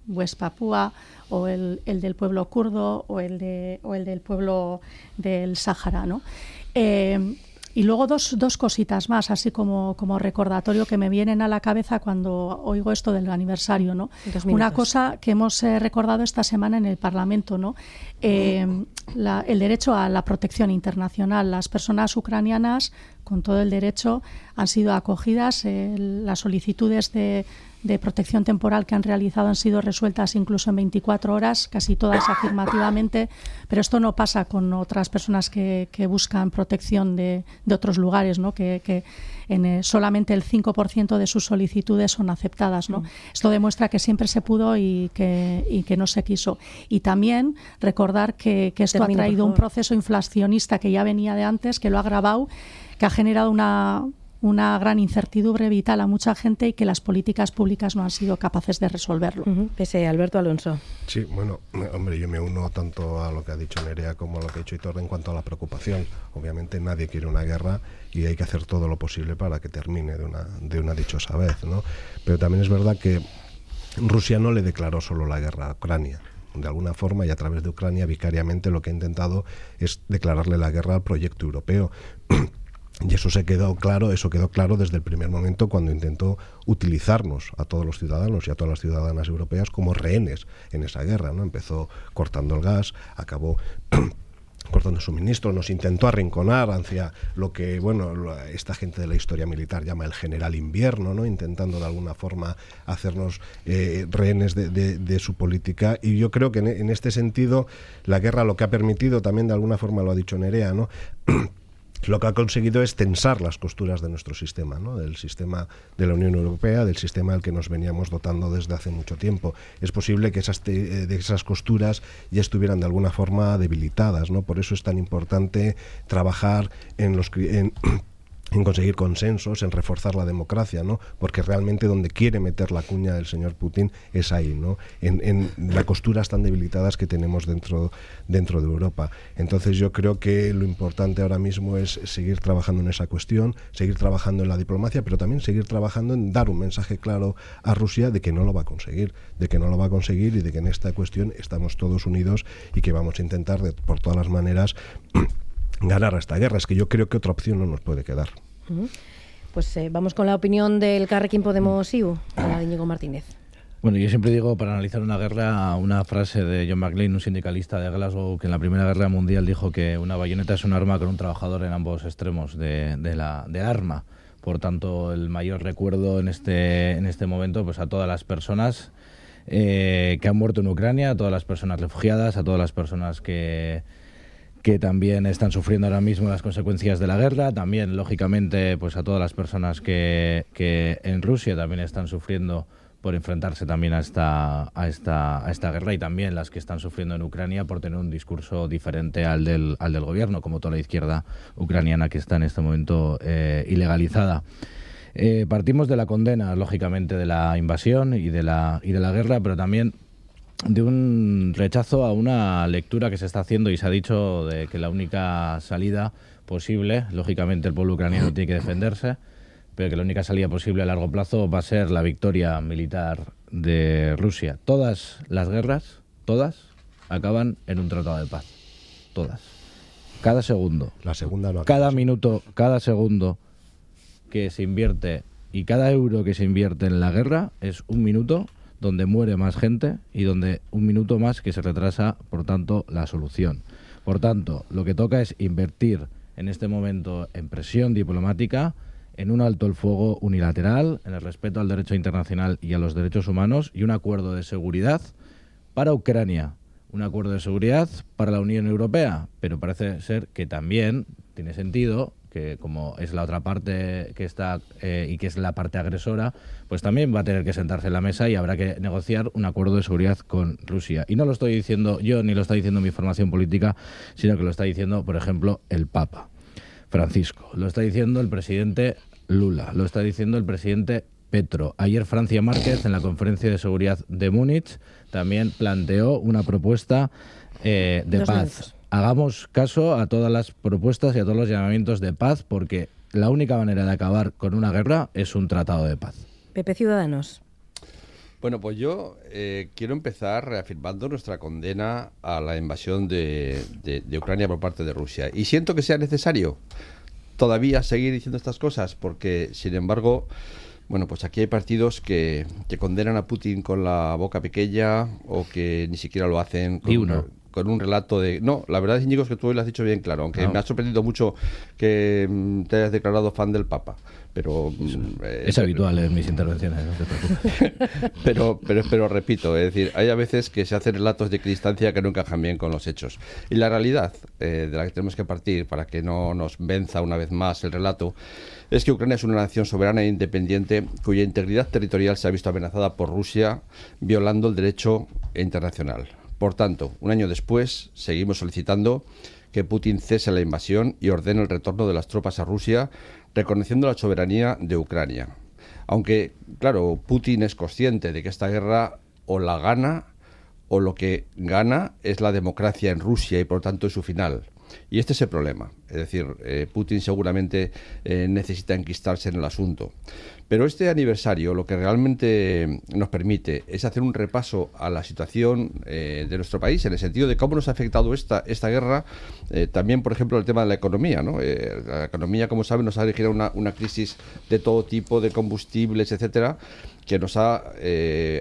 West Papúa o el, el, del pueblo kurdo o el, de, o el del pueblo del Sáhara. ¿no? Eh, y luego dos, dos cositas más, así como, como recordatorio que me vienen a la cabeza cuando oigo esto del aniversario. ¿no? Una cosa que hemos eh, recordado esta semana en el Parlamento, ¿no? Eh, la, el derecho a la protección internacional. Las personas ucranianas, con todo el derecho, han sido acogidas. Eh, las solicitudes de de protección temporal que han realizado han sido resueltas incluso en 24 horas, casi todas afirmativamente, pero esto no pasa con otras personas que, que buscan protección de, de, otros lugares, ¿no? que, que en, eh, solamente el 5% de sus solicitudes son aceptadas. ¿no? Mm. Esto demuestra que siempre se pudo y que, y que no se quiso. Y también recordar que, que esto Termino, ha traído un proceso inflacionista que ya venía de antes, que lo ha agravado, que ha generado una una gran incertidumbre vital a mucha gente y que las políticas públicas no han sido capaces de resolverlo. Uh -huh. Pese Alberto Alonso. Sí, bueno, hombre, yo me uno tanto a lo que ha dicho Nerea como a lo que ha dicho Hitor en cuanto a la preocupación. Obviamente nadie quiere una guerra y hay que hacer todo lo posible para que termine de una, de una dichosa vez, ¿no? Pero también es verdad que Rusia no le declaró solo la guerra a Ucrania de alguna forma y a través de Ucrania vicariamente lo que ha intentado es declararle la guerra al proyecto europeo Y eso se quedó claro, eso quedó claro desde el primer momento cuando intentó utilizarnos a todos los ciudadanos y a todas las ciudadanas europeas como rehenes en esa guerra, ¿no? Empezó cortando el gas, acabó cortando suministro, nos intentó arrinconar hacia lo que, bueno, esta gente de la historia militar llama el general invierno, ¿no? Intentando de alguna forma hacernos eh, rehenes de, su política. Y yo creo que en, en este sentido la guerra lo que ha permitido, también de alguna forma lo ha dicho Nerea, ¿no? lo que ha conseguido es tensar las costuras de nuestro sistema, ¿no? del sistema de la Unión Europea, del sistema al que nos veníamos dotando desde hace mucho tiempo. Es posible que esas, de esas costuras ya estuvieran de alguna forma debilitadas, ¿no? por eso es tan importante trabajar en los en, en conseguir consensos, en reforzar la democracia, ¿no? Porque realmente donde quiere meter la cuña el señor Putin es ahí, ¿no? En, en las costuras tan debilitadas que tenemos dentro, dentro de Europa. Entonces yo creo que lo importante ahora mismo es seguir trabajando en esa cuestión, seguir trabajando en la diplomacia, pero también seguir trabajando en dar un mensaje claro a Rusia de que no lo va a conseguir, de que no lo va a conseguir y de que en esta cuestión estamos todos unidos y que vamos a intentar de, por todas las maneras ganar a esta guerra. Es que yo creo que otra opción no nos puede quedar. Pues eh, vamos con la opinión del Carrequín Podemos IU, a Íñigo Martínez. Bueno, yo siempre digo, para analizar una guerra, una frase de John McLean, un sindicalista de Glasgow, que en la Primera Guerra Mundial dijo que una bayoneta es un arma con un trabajador en ambos extremos de, la, del arma. Por tanto, el mayor recuerdo en este, en este momento pues a todas las personas eh, que han muerto en Ucrania, a todas las personas refugiadas, a todas las personas que que también están sufriendo ahora mismo las consecuencias de la guerra, también lógicamente pues a todas las personas que, que en Rusia también están sufriendo por enfrentarse también a esta, a, esta, a esta guerra y también las que están sufriendo en Ucrania por tener un discurso diferente al del, al del gobierno, como toda la izquierda ucraniana que está en este momento eh, ilegalizada. Eh, partimos de la condena, lógicamente, de la invasión y de la, y de la guerra, pero también de un rechazo a una lectura que se está haciendo y se ha dicho de que la única salida posible, lógicamente el pueblo ucraniano tiene que defenderse, pero que la única salida posible a largo plazo va a ser la victoria militar de Rusia. Todas las guerras, todas, acaban en un tratado de paz. Todas. Cada segundo. La segunda no Cada minuto, cada segundo que se invierte y cada euro que se invierte en la guerra es un minuto donde muere más gente y donde un minuto más que se retrasa, por tanto, la solución. Por tanto, lo que toca es invertir en este momento en presión diplomática, en un alto el fuego unilateral, en el respeto al derecho internacional y a los derechos humanos y un acuerdo de seguridad para Ucrania, un acuerdo de seguridad para la Unión Europea, pero parece ser que también tiene sentido que como es la otra parte que está eh, y que es la parte agresora, pues también va a tener que sentarse en la mesa y habrá que negociar un acuerdo de seguridad con Rusia. Y no lo estoy diciendo yo ni lo está diciendo mi formación política, sino que lo está diciendo, por ejemplo, el Papa Francisco, lo está diciendo el presidente Lula, lo está diciendo el presidente Petro. Ayer Francia Márquez en la conferencia de seguridad de Múnich también planteó una propuesta eh, de paz hagamos caso a todas las propuestas y a todos los llamamientos de paz, porque la única manera de acabar con una guerra es un tratado de paz. Pepe Ciudadanos. Bueno, pues yo eh, quiero empezar reafirmando nuestra condena a la invasión de, Ucrania por parte de Rusia. Y siento que sea necesario todavía seguir diciendo estas cosas, porque, sin embargo, bueno, pues aquí hay partidos que, condenan a Putin con la boca pequeña o que ni siquiera lo hacen con, con un relato de... No, la verdad, Íñigo, es que tú lo has dicho bien claro, aunque me ha sorprendido mucho que mm, te hayas declarado fan del Papa. Pero, mm, es eh, habitual en mis intervenciones, pero, pero, pero repito, es decir, hay a veces que se hacen relatos de equidistancia que no encajan bien con los hechos. Y la realidad eh, de la que tenemos que partir para que no nos venza una vez más el relato es que Ucrania es una nación soberana e independiente cuya integridad territorial se ha visto amenazada por Rusia violando el derecho internacional. Por tanto, un año después, seguimos solicitando que Putin cese la invasión y ordene el retorno de las tropas a Rusia, reconociendo la soberanía de Ucrania. Aunque, claro, Putin es consciente de que esta guerra o la gana o lo que gana es la democracia en Rusia y por tanto es su final. Y este es el problema. Es decir, eh, Putin seguramente eh, necesita enquistarse en el asunto. Pero este aniversario lo que realmente nos permite es hacer un repaso a la situación eh, de nuestro país, en el sentido de cómo nos ha afectado esta, esta guerra, también, por ejemplo, el tema de la economía. ¿no? la economía, como saben, nos ha dirigido una, una crisis de todo tipo, de combustibles, etcétera, que nos ha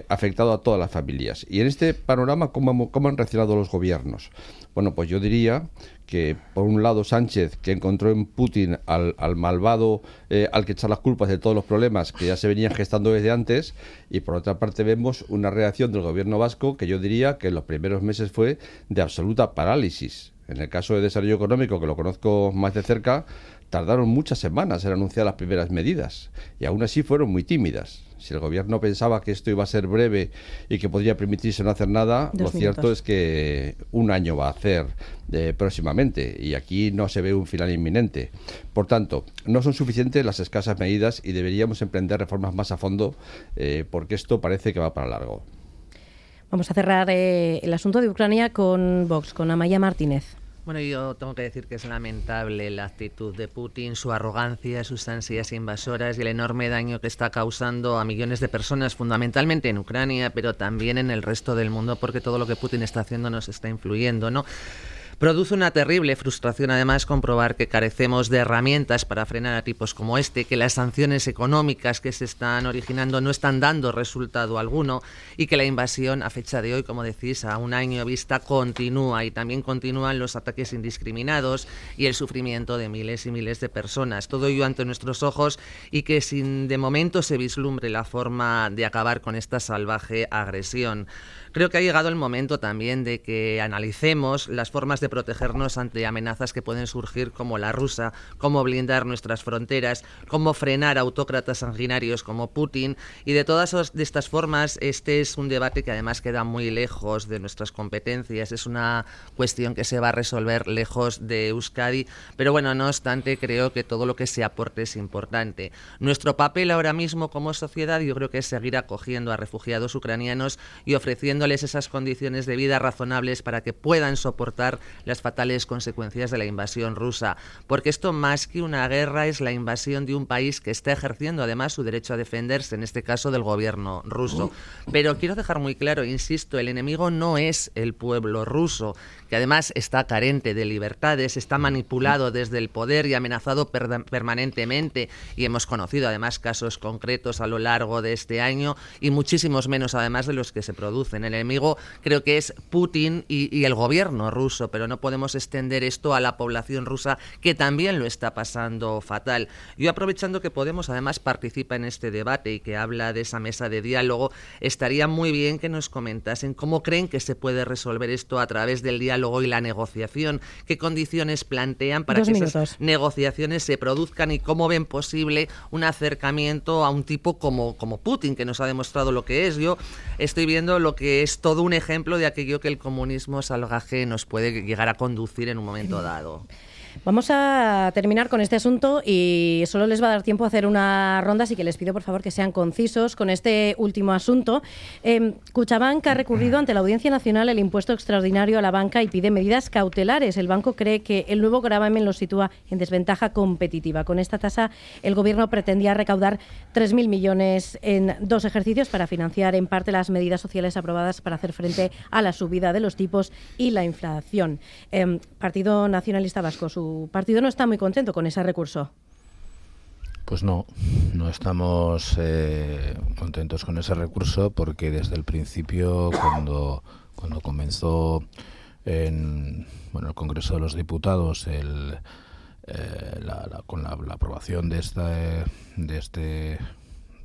afectado a todas las familias. Y en este panorama, ¿cómo, ¿cómo han reaccionado los gobiernos? Bueno, pues yo diría que por un lado Sánchez, que encontró en Putin al, malvado eh, al que echar las culpas de todos los problemas que ya se venían gestando desde antes, y por otra parte vemos una reacción del gobierno vasco que yo diría que en los primeros meses fue de absoluta parálisis. En el caso de desarrollo económico, que lo conozco más de cerca, tardaron muchas semanas en anunciar las primeras medidas y aún así fueron muy tímidas. Si el gobierno pensaba que esto iba a ser breve y que podría permitirse no hacer nada, lo cierto es que un año va a hacer eh, próximamente y aquí no se ve un final inminente. Por tanto, no son suficientes las escasas medidas y deberíamos emprender reformas más a fondo eh, porque esto parece que va para largo. Vamos a cerrar eh, el asunto de Ucrania con Vox, con Amaya Martínez. Bueno, yo tengo que decir que es lamentable la actitud de Putin, su arrogancia, sus ansias invasoras y el enorme daño que está causando a millones de personas, fundamentalmente en Ucrania, pero también en el resto del mundo, porque todo lo que Putin está haciendo nos está influyendo, ¿no? Produce una terrible frustración además comprobar que carecemos de herramientas para frenar a tipos como este, que las sanciones económicas que se están originando no están dando resultado alguno y que la invasión a fecha de hoy, como decís, a un año vista continúa y también continúan los ataques indiscriminados y el sufrimiento de miles y miles de personas. Todo ello ante nuestros ojos y que sin de momento se vislumbre la forma de acabar con esta salvaje agresión. Creo que ha llegado el momento también de que analicemos las formas de protegernos ante amenazas que pueden surgir como la rusa, cómo blindar nuestras fronteras, cómo frenar autócratas sanguinarios como Putin. Y de todas estas formas este es un debate que además queda muy lejos de nuestras competencias, es una cuestión que se va a resolver lejos de Euskadi, pero bueno, no obstante creo que todo lo que se aporte es importante. Nuestro papel ahora mismo como sociedad yo creo que es seguir acogiendo a refugiados ucranianos y ofreciendo esas condiciones de vida razonables para que puedan soportar las fatales consecuencias de la invasión rusa. Porque esto más que una guerra es la invasión de un país que está ejerciendo además su derecho a defenderse, en este caso del gobierno ruso. Pero quiero dejar muy claro, insisto, el enemigo no es el pueblo ruso, que además está carente de libertades, está manipulado desde el poder y amenazado permanentemente. Y hemos conocido además casos concretos a lo largo de este año y muchísimos menos además de los que se producen el enemigo creo que es Putin y, el gobierno ruso, pero no podemos extender esto a la población rusa que también lo está pasando fatal. Yo aprovechando que Podemos además participa en este debate y que habla de esa mesa de diálogo, estaría muy bien que nos comentasen cómo creen que se puede resolver esto a través del diálogo y la negociación, qué condiciones plantean para que esas negociaciones se produzcan y cómo ven posible un acercamiento a un tipo como, como Putin, que nos ha demostrado lo que es. Yo estoy viendo lo que es todo un ejemplo de aquello que el comunismo salvaje nos puede llegar a conducir en un momento dado. Vamos a terminar con este asunto y solo les va a dar tiempo a hacer una ronda, así que les pido por favor que sean concisos con este último asunto. Eh, Cuchabank ha recurrido ante la Audiencia Nacional el impuesto extraordinario a la banca y pide medidas cautelares. El banco cree que el nuevo gravamen lo sitúa en desventaja competitiva. Con esta tasa, el Gobierno pretendía recaudar 3.000 millones en dos ejercicios para financiar en parte las medidas sociales aprobadas para hacer frente a la subida de los tipos y la inflación. Eh, Partido Nacionalista Vasco, su partido no está muy contento con ese recurso. Pues no, no estamos eh, contentos con ese recurso porque desde el principio, cuando, cuando comenzó en bueno, el Congreso de los Diputados el, eh, con la, aprobación de, esta, de este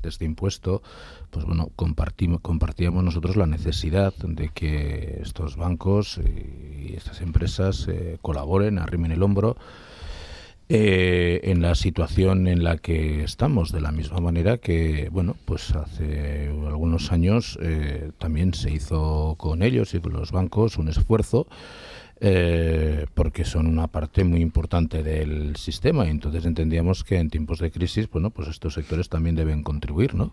de este impuesto, pues bueno, compartimos, compartíamos nosotros la necesidad de que estos bancos y estas empresas eh, colaboren, arrimen el hombro eh, en la situación en la que estamos, de la misma manera que, bueno, pues hace algunos años eh, también se hizo con ellos y con los bancos un esfuerzo eh, porque son una parte muy importante del sistema y entonces entendíamos que en tiempos de crisis, bueno, pues estos sectores también deben contribuir, ¿no?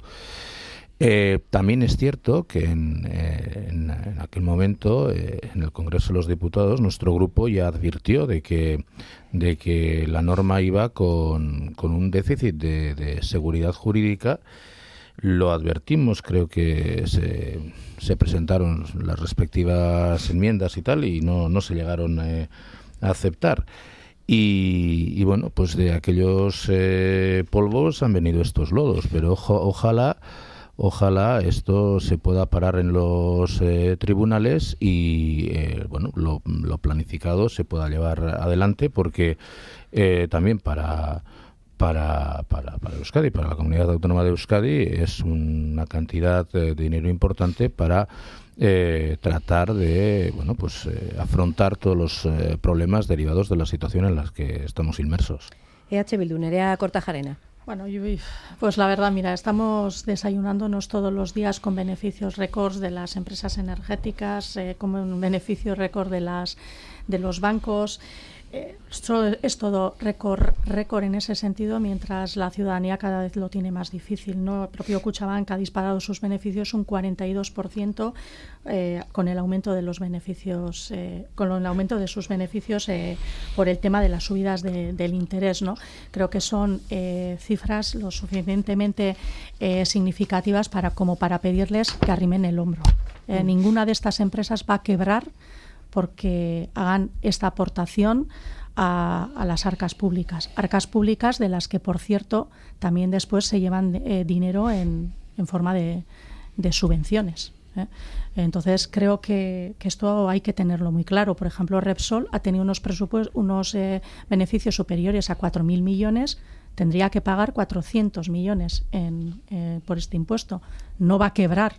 Eh, también es cierto que en, eh, aquel momento, en el Congreso de los Diputados, nuestro grupo ya advirtió de que, de que la norma iba con, con un déficit de seguridad jurídica lo advertimos, creo que se, se presentaron las respectivas enmiendas y tal, y no, no se llegaron eh, a aceptar. Y, bueno, pues de aquellos eh, polvos han venido estos lodos, pero ojalá ojalá esto se pueda parar en los eh, tribunales y bueno lo, lo, planificado se pueda llevar adelante porque también para para, para, para Euskadi, para la comunidad autónoma de Euskadi, es una cantidad de dinero importante para eh, tratar de bueno pues eh, afrontar todos los eh, problemas derivados de la situación en la que estamos inmersos. EH Bildu, Nerea Cortajarena. Bueno, pues la verdad, mira, estamos desayunándonos todos los días con beneficios récords de las empresas energéticas, con beneficios récord de las de los bancos. Eh, es todo récord, récord en ese sentido, mientras la ciudadanía cada vez lo tiene más difícil. ¿no? El propio Cuchabank ha disparado sus beneficios un 42% eh, con el aumento de los beneficios, eh, con el aumento de sus beneficios eh, por el tema de las subidas del interés. ¿no? Creo que son cifras lo suficientemente significativas para como para pedirles que arrimen el hombro. Mm. Ninguna de estas empresas va a quebrar porque hagan esta aportación a, las arcas públicas. Arcas públicas de las que, por cierto, también después se llevan eh, dinero en, forma de, subvenciones. ¿eh? Entonces, creo que, esto hay que tenerlo muy claro. Por ejemplo, Repsol ha tenido unos, unos eh, beneficios superiores a 4.000 millones tendría que pagar 400 millones por este impuesto. No va a quebrar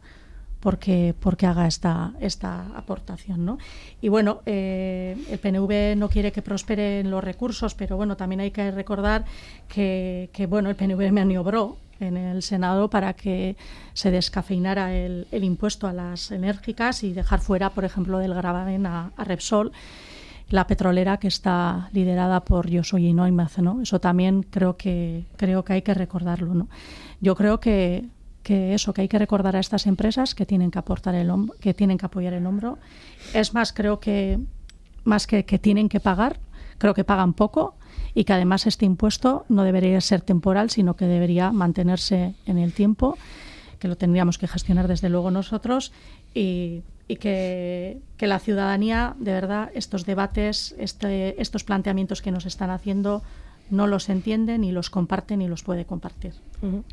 porque, porque haga esta, esta aportación. ¿no? Y bueno, eh, el PNV no quiere que prosperen los recursos, pero bueno, también hay que recordar que, que bueno, el PNV maniobró en el Senado para que se descafeinara el, impuesto a las enérgicas y dejar fuera, por ejemplo, del gravamen a, Repsol la petrolera que está liderada por Josué y ¿no? Eso también creo que creo que hay que recordarlo, ¿no? Yo creo que que eso, que hay que recordar a estas empresas que tienen que aportar el que tienen que apoyar el hombro. Es más, creo que más que, que tienen que pagar, creo que pagan poco y que además este impuesto no debería ser temporal, sino que debería mantenerse en el tiempo, que lo tendríamos que gestionar desde luego nosotros y, y que, que, la ciudadanía, de verdad, estos debates, este, estos planteamientos que nos están haciendo, no los entiende, ni los comparte, ni los puede compartir.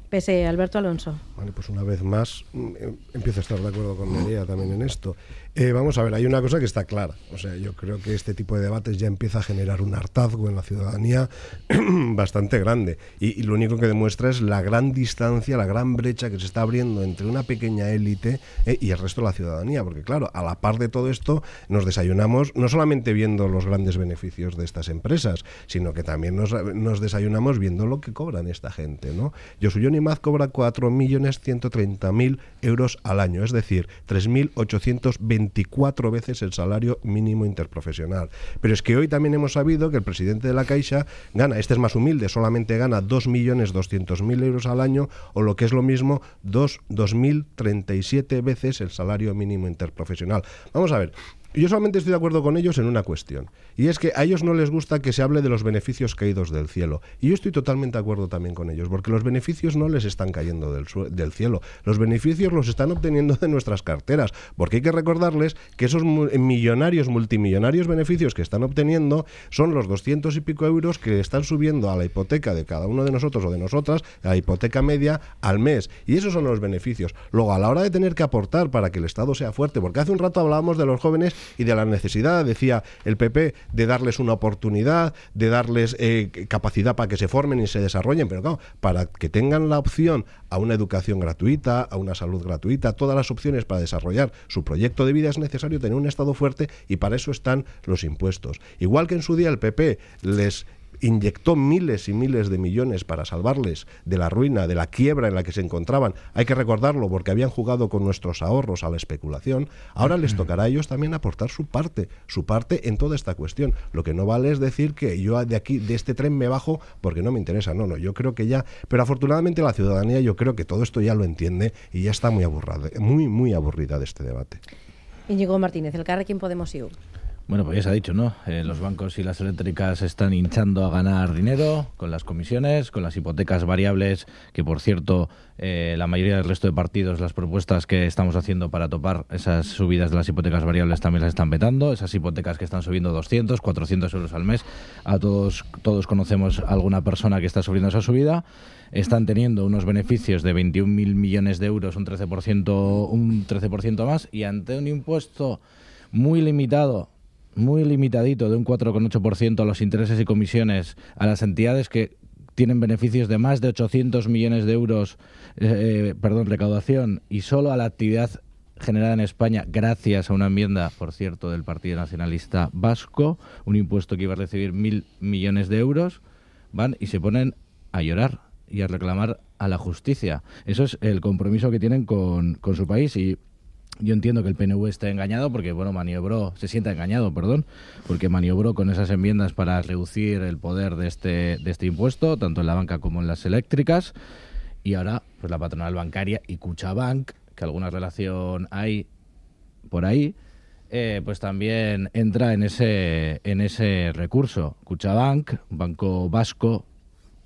Pese Alberto Alonso. Vale, pues una vez más mm, eh, empiezo a estar de acuerdo con Nerea también en esto. Eh, vamos a ver, hay una cosa que está clara. O sea, yo creo que este tipo de debates ya empieza a generar un hartazgo en la ciudadanía bastante grande. Y, lo único que demuestra es la gran distancia, la gran brecha que se está abriendo entre una pequeña élite eh, y el resto de la ciudadanía. Porque claro, a la par de todo esto, nos desayunamos no solamente viendo los grandes beneficios de estas empresas, sino que también nos, desayunamos viendo lo que cobran esta gente. ¿no? Josué Maz cobra 4.130.000 euros al año, es decir, 3.820 24 veces el salario mínimo interprofesional. Pero es que hoy también hemos sabido que el presidente de la Caixa gana, este es más humilde, solamente gana 2.200.000 euros al año o lo que es lo mismo, 2.037 veces el salario mínimo interprofesional. Vamos a ver, yo solamente estoy de acuerdo con ellos en una cuestión, y es que a ellos no les gusta que se hable de los beneficios caídos del cielo. Y yo estoy totalmente de acuerdo también con ellos, porque los beneficios no les están cayendo del, del cielo, los beneficios los están obteniendo de nuestras carteras, porque hay que recordarles que esos millonarios, multimillonarios beneficios que están obteniendo son los 200 y pico euros que están subiendo a la hipoteca de cada uno de nosotros o de nosotras, a la hipoteca media al mes. Y esos son los beneficios. Luego, a la hora de tener que aportar para que el Estado sea fuerte, porque hace un rato hablábamos de los jóvenes y de la necesidad, decía el PP, de darles una oportunidad, de darles eh, capacidad para que se formen y se desarrollen, pero claro, para que tengan la opción a una educación gratuita, a una salud gratuita, todas las opciones para desarrollar su proyecto de vida es necesario tener un Estado fuerte y para eso están los impuestos. Igual que en su día el PP les inyectó miles y miles de millones para salvarles de la ruina, de la quiebra en la que se encontraban. Hay que recordarlo porque habían jugado con nuestros ahorros a la especulación. Ahora les tocará a ellos también aportar su parte, su parte en toda esta cuestión. Lo que no vale es decir que yo de aquí, de este tren me bajo porque no me interesa. No, no, yo creo que ya, pero afortunadamente la ciudadanía yo creo que todo esto ya lo entiende y ya está muy aburrida, muy, muy aburrida de este debate. Íñigo Martínez, el Carrequín Podemos ir. Bueno, pues ya se ha dicho, ¿no? Eh, los bancos y las eléctricas están hinchando a ganar dinero con las comisiones, con las hipotecas variables, que por cierto, eh, la mayoría del resto de partidos, las propuestas que estamos haciendo para topar esas subidas de las hipotecas variables también las están vetando. Esas hipotecas que están subiendo 200, 400 euros al mes. A todos, todos conocemos alguna persona que está sufriendo esa subida. Están teniendo unos beneficios de 21.000 millones de euros, un 13%, un 13% más, y ante un impuesto muy limitado muy limitadito de un 4,8% a los intereses y comisiones a las entidades que tienen beneficios de más de 800 millones de euros, eh, perdón, recaudación, y solo a la actividad generada en España gracias a una enmienda, por cierto, del Partido Nacionalista Vasco, un impuesto que iba a recibir mil millones de euros, van y se ponen a llorar y a reclamar a la justicia. Eso es el compromiso que tienen con, con su país y yo entiendo que el PNV está engañado porque, bueno, maniobró, se sienta engañado, perdón, porque maniobró con esas enmiendas para reducir el poder de este, de este impuesto, tanto en la banca como en las eléctricas. Y ahora, pues la patronal bancaria y Cuchabank, que alguna relación hay por ahí, eh, pues también entra en ese, en ese recurso. Cuchabank, banco vasco,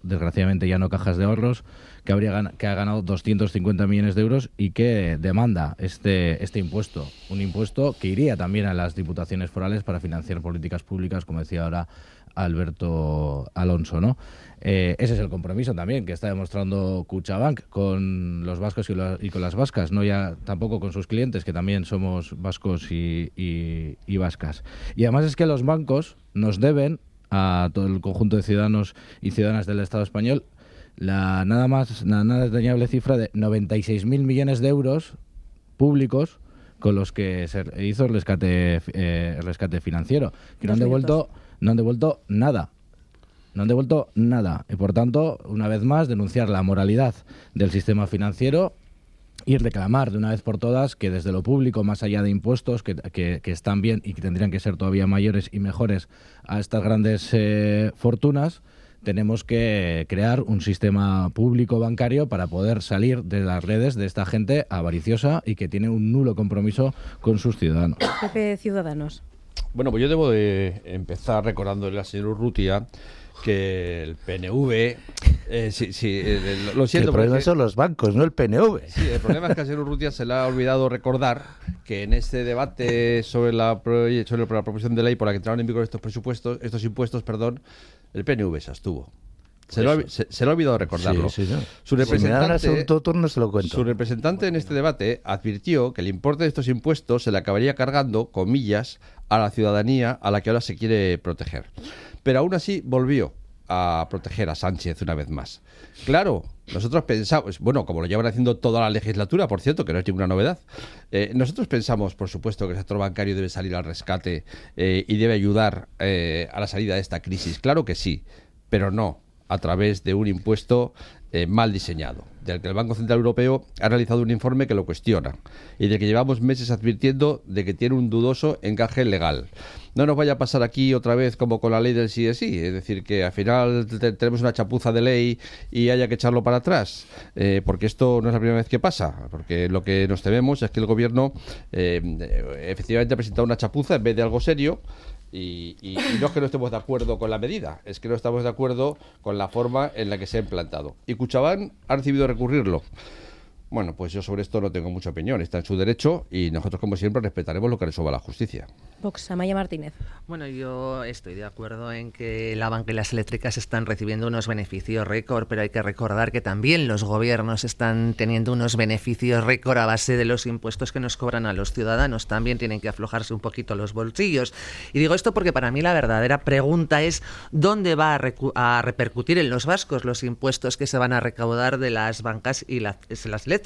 desgraciadamente ya no cajas de ahorros, que, habría que ha ganado 250 millones de euros y que demanda este, este impuesto. Un impuesto que iría también a las diputaciones forales para financiar políticas públicas, como decía ahora Alberto Alonso, ¿no? Eh, ese es el compromiso también que está demostrando Cuchabank con los vascos y, con las vascas, no ya tampoco con sus clientes, que también somos vascos y, y vascas. Y además es que los bancos nos deben a todo el conjunto de ciudadanos y ciudadanas del Estado español la nada más nada desdeñable cifra de 96.000 millones de euros públicos con los que se hizo el rescate eh, el rescate financiero que no han devuelto no han devuelto nada. No han devuelto nada. Y por tanto una vez más denunciar la moralidad del sistema financiero y reclamar de una vez por todas que desde lo público, más allá de impuestos, que, que, están bien y que tendrían que ser todavía mayores y mejores a estas grandes eh, fortunas, tenemos que crear un sistema público bancario para poder salir de las redes de esta gente avariciosa y que tiene un nulo compromiso con sus ciudadanos. Pepe Ciudadanos. Bueno, pues yo debo de empezar recordándole al señor Urrutia que el PNV. Eh, sí, sí, eh, lo siento. el problema son los bancos, no el PNV. Sí, el problema es que al señor Urrutia se le ha olvidado recordar que en este debate sobre la, sobre la proposición de ley por la que entraron en vigor estos presupuestos, estos impuestos, perdón, el PNV se abstuvo. Se, lo, ha, se, ha olvidado recordarlo. Su representante, turno se lo cuento. su representante en este debate advirtió que el importe de estos impuestos se le acabaría cargando, comillas, a la ciudadanía a la que ahora se quiere proteger. Pero aún así volvió a proteger a Sánchez una vez más. Claro, nosotros pensamos, bueno, como lo llevan haciendo toda la legislatura, por cierto, que no es ninguna novedad, eh, nosotros pensamos, por supuesto, que el sector bancario debe salir al rescate eh, y debe ayudar eh, a la salida de esta crisis. Claro que sí, pero no a través de un impuesto mal diseñado, del que el Banco Central Europeo ha realizado un informe que lo cuestiona y del que llevamos meses advirtiendo de que tiene un dudoso encaje legal. No nos vaya a pasar aquí otra vez como con la ley del sí es sí, es decir, que al final tenemos una chapuza de ley y haya que echarlo para atrás, eh, porque esto no es la primera vez que pasa, porque lo que nos tememos es que el gobierno eh, efectivamente ha presentado una chapuza en vez de algo serio y, no es que no estemos de acuerdo con la medida, es que no estamos de acuerdo con la forma en la que se ha implantado. Y Cuchabán ha recibido recurrirlo. Bueno, pues yo sobre esto no tengo mucha opinión, está en su derecho y nosotros, como siempre, respetaremos lo que resuelva la justicia. Vox, Amaya Martínez. Bueno, yo estoy de acuerdo en que la banca y las eléctricas están recibiendo unos beneficios récord, pero hay que recordar que también los gobiernos están teniendo unos beneficios récord a base de los impuestos que nos cobran a los ciudadanos. También tienen que aflojarse un poquito los bolsillos. Y digo esto porque para mí la verdadera pregunta es dónde va a, repercutir en los vascos los impuestos que se van a recaudar de las bancas y las eléctricas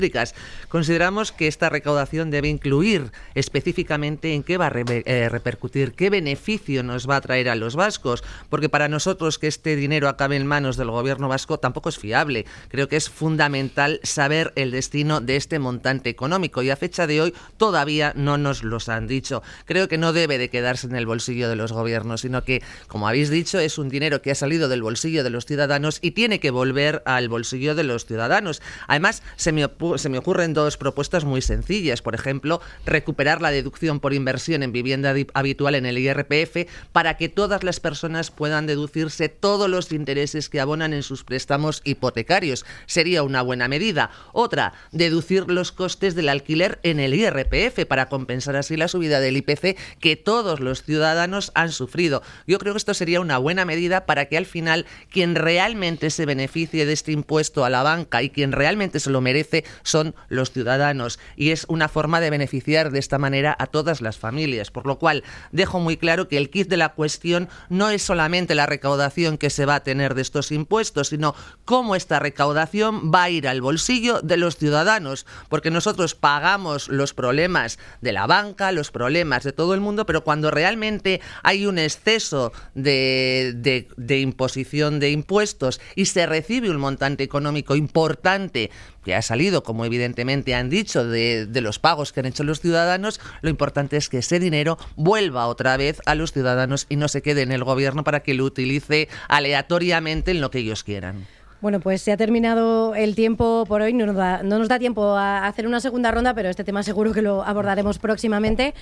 Consideramos que esta recaudación debe incluir específicamente en qué va a eh, repercutir, qué beneficio nos va a traer a los vascos, porque para nosotros que este dinero acabe en manos del gobierno vasco tampoco es fiable. Creo que es fundamental saber el destino de este montante económico y a fecha de hoy todavía no nos los han dicho. Creo que no debe de quedarse en el bolsillo de los gobiernos, sino que, como habéis dicho, es un dinero que ha salido del bolsillo de los ciudadanos y tiene que volver al bolsillo de los ciudadanos. Además, se me, se me ocurren dos propuestas muy sencillas. Por ejemplo, recuperar la deducción por inversión en vivienda habitual en el IRPF para que todas las personas puedan deducirse todos los intereses que abonan en sus préstamos hipotecarios. Sería una buena medida. Otra, deducir los costes del alquiler en el IRPF para compensar así la subida del IPC que todos los ciudadanos han sufrido. Yo creo que esto sería una buena medida para que al final quien realmente se beneficie de este impuesto a la banca y quien realmente se lo merece son los ciudadanos y es una forma de beneficiar de esta manera a todas las familias. Por lo cual, dejo muy claro que el kit de la cuestión no es solamente la recaudación que se va a tener de estos impuestos, sino cómo esta recaudación va a ir al bolsillo de los ciudadanos, porque nosotros pagamos los problemas de la banca, los problemas de todo el mundo, pero cuando realmente hay un exceso de, de imposición de impuestos y se recibe un montante económico importante que ha salido, como evidentemente han dicho, de, los pagos que han hecho los ciudadanos, lo importante es que ese dinero vuelva otra vez a los ciudadanos y no se quede en el gobierno para que lo utilice aleatoriamente en lo que ellos quieran. Bueno, pues se ha terminado el tiempo por hoy. No nos, da, no nos da tiempo a hacer una segunda ronda, pero este tema seguro que lo abordaremos próximamente.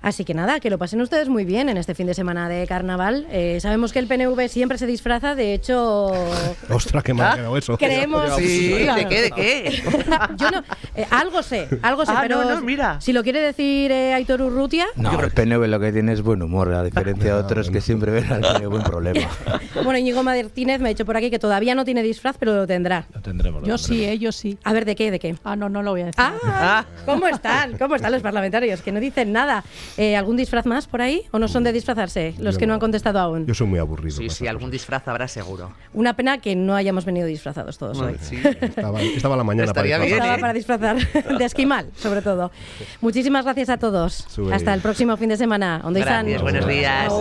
Así que nada, que lo pasen ustedes muy bien en este fin de semana de carnaval. Eh, sabemos que el PNV siempre se disfraza, de hecho. ¡Ostras, qué mal quedado eso! Creemos. Sí, ¿de qué? ¿De qué? Yo no. Eh, algo sé, algo sé, Ah, pero. no, no, mira. Si lo quiere decir eh, Aitor Urrutia. No, el PNV lo que tiene es buen humor, a diferencia de otros que siempre ven al PNV un problema. Bueno, Íñigo Martínez me ha dicho por aquí que todavía no tiene disfraz, pero lo tendrá. Lo tendremos. lo Yo tendremos. sí, eh, yo sí. A ver, ¿de qué? ¿De qué? Ah, no, no lo voy a decir. Ah, ¿cómo están? ¿Cómo están los parlamentarios? Que no dicen nada. Eh, ¿Algún disfraz más por ahí? ¿O no son de disfrazarse los Yo que no no. han contestado aún? Yo soy muy aburrido. Sí, sí, algún disfraz habrá seguro. Una pena que no hayamos venido disfrazados todos hoy. Sí. Estaba, estaba la mañana para bien, disfrazar. Estaba ¿eh? para disfrazar de esquimal, sobre todo. Muchísimas gracias a todos. Sube. Hasta el próximo fin de semana. Gracias, buenos días.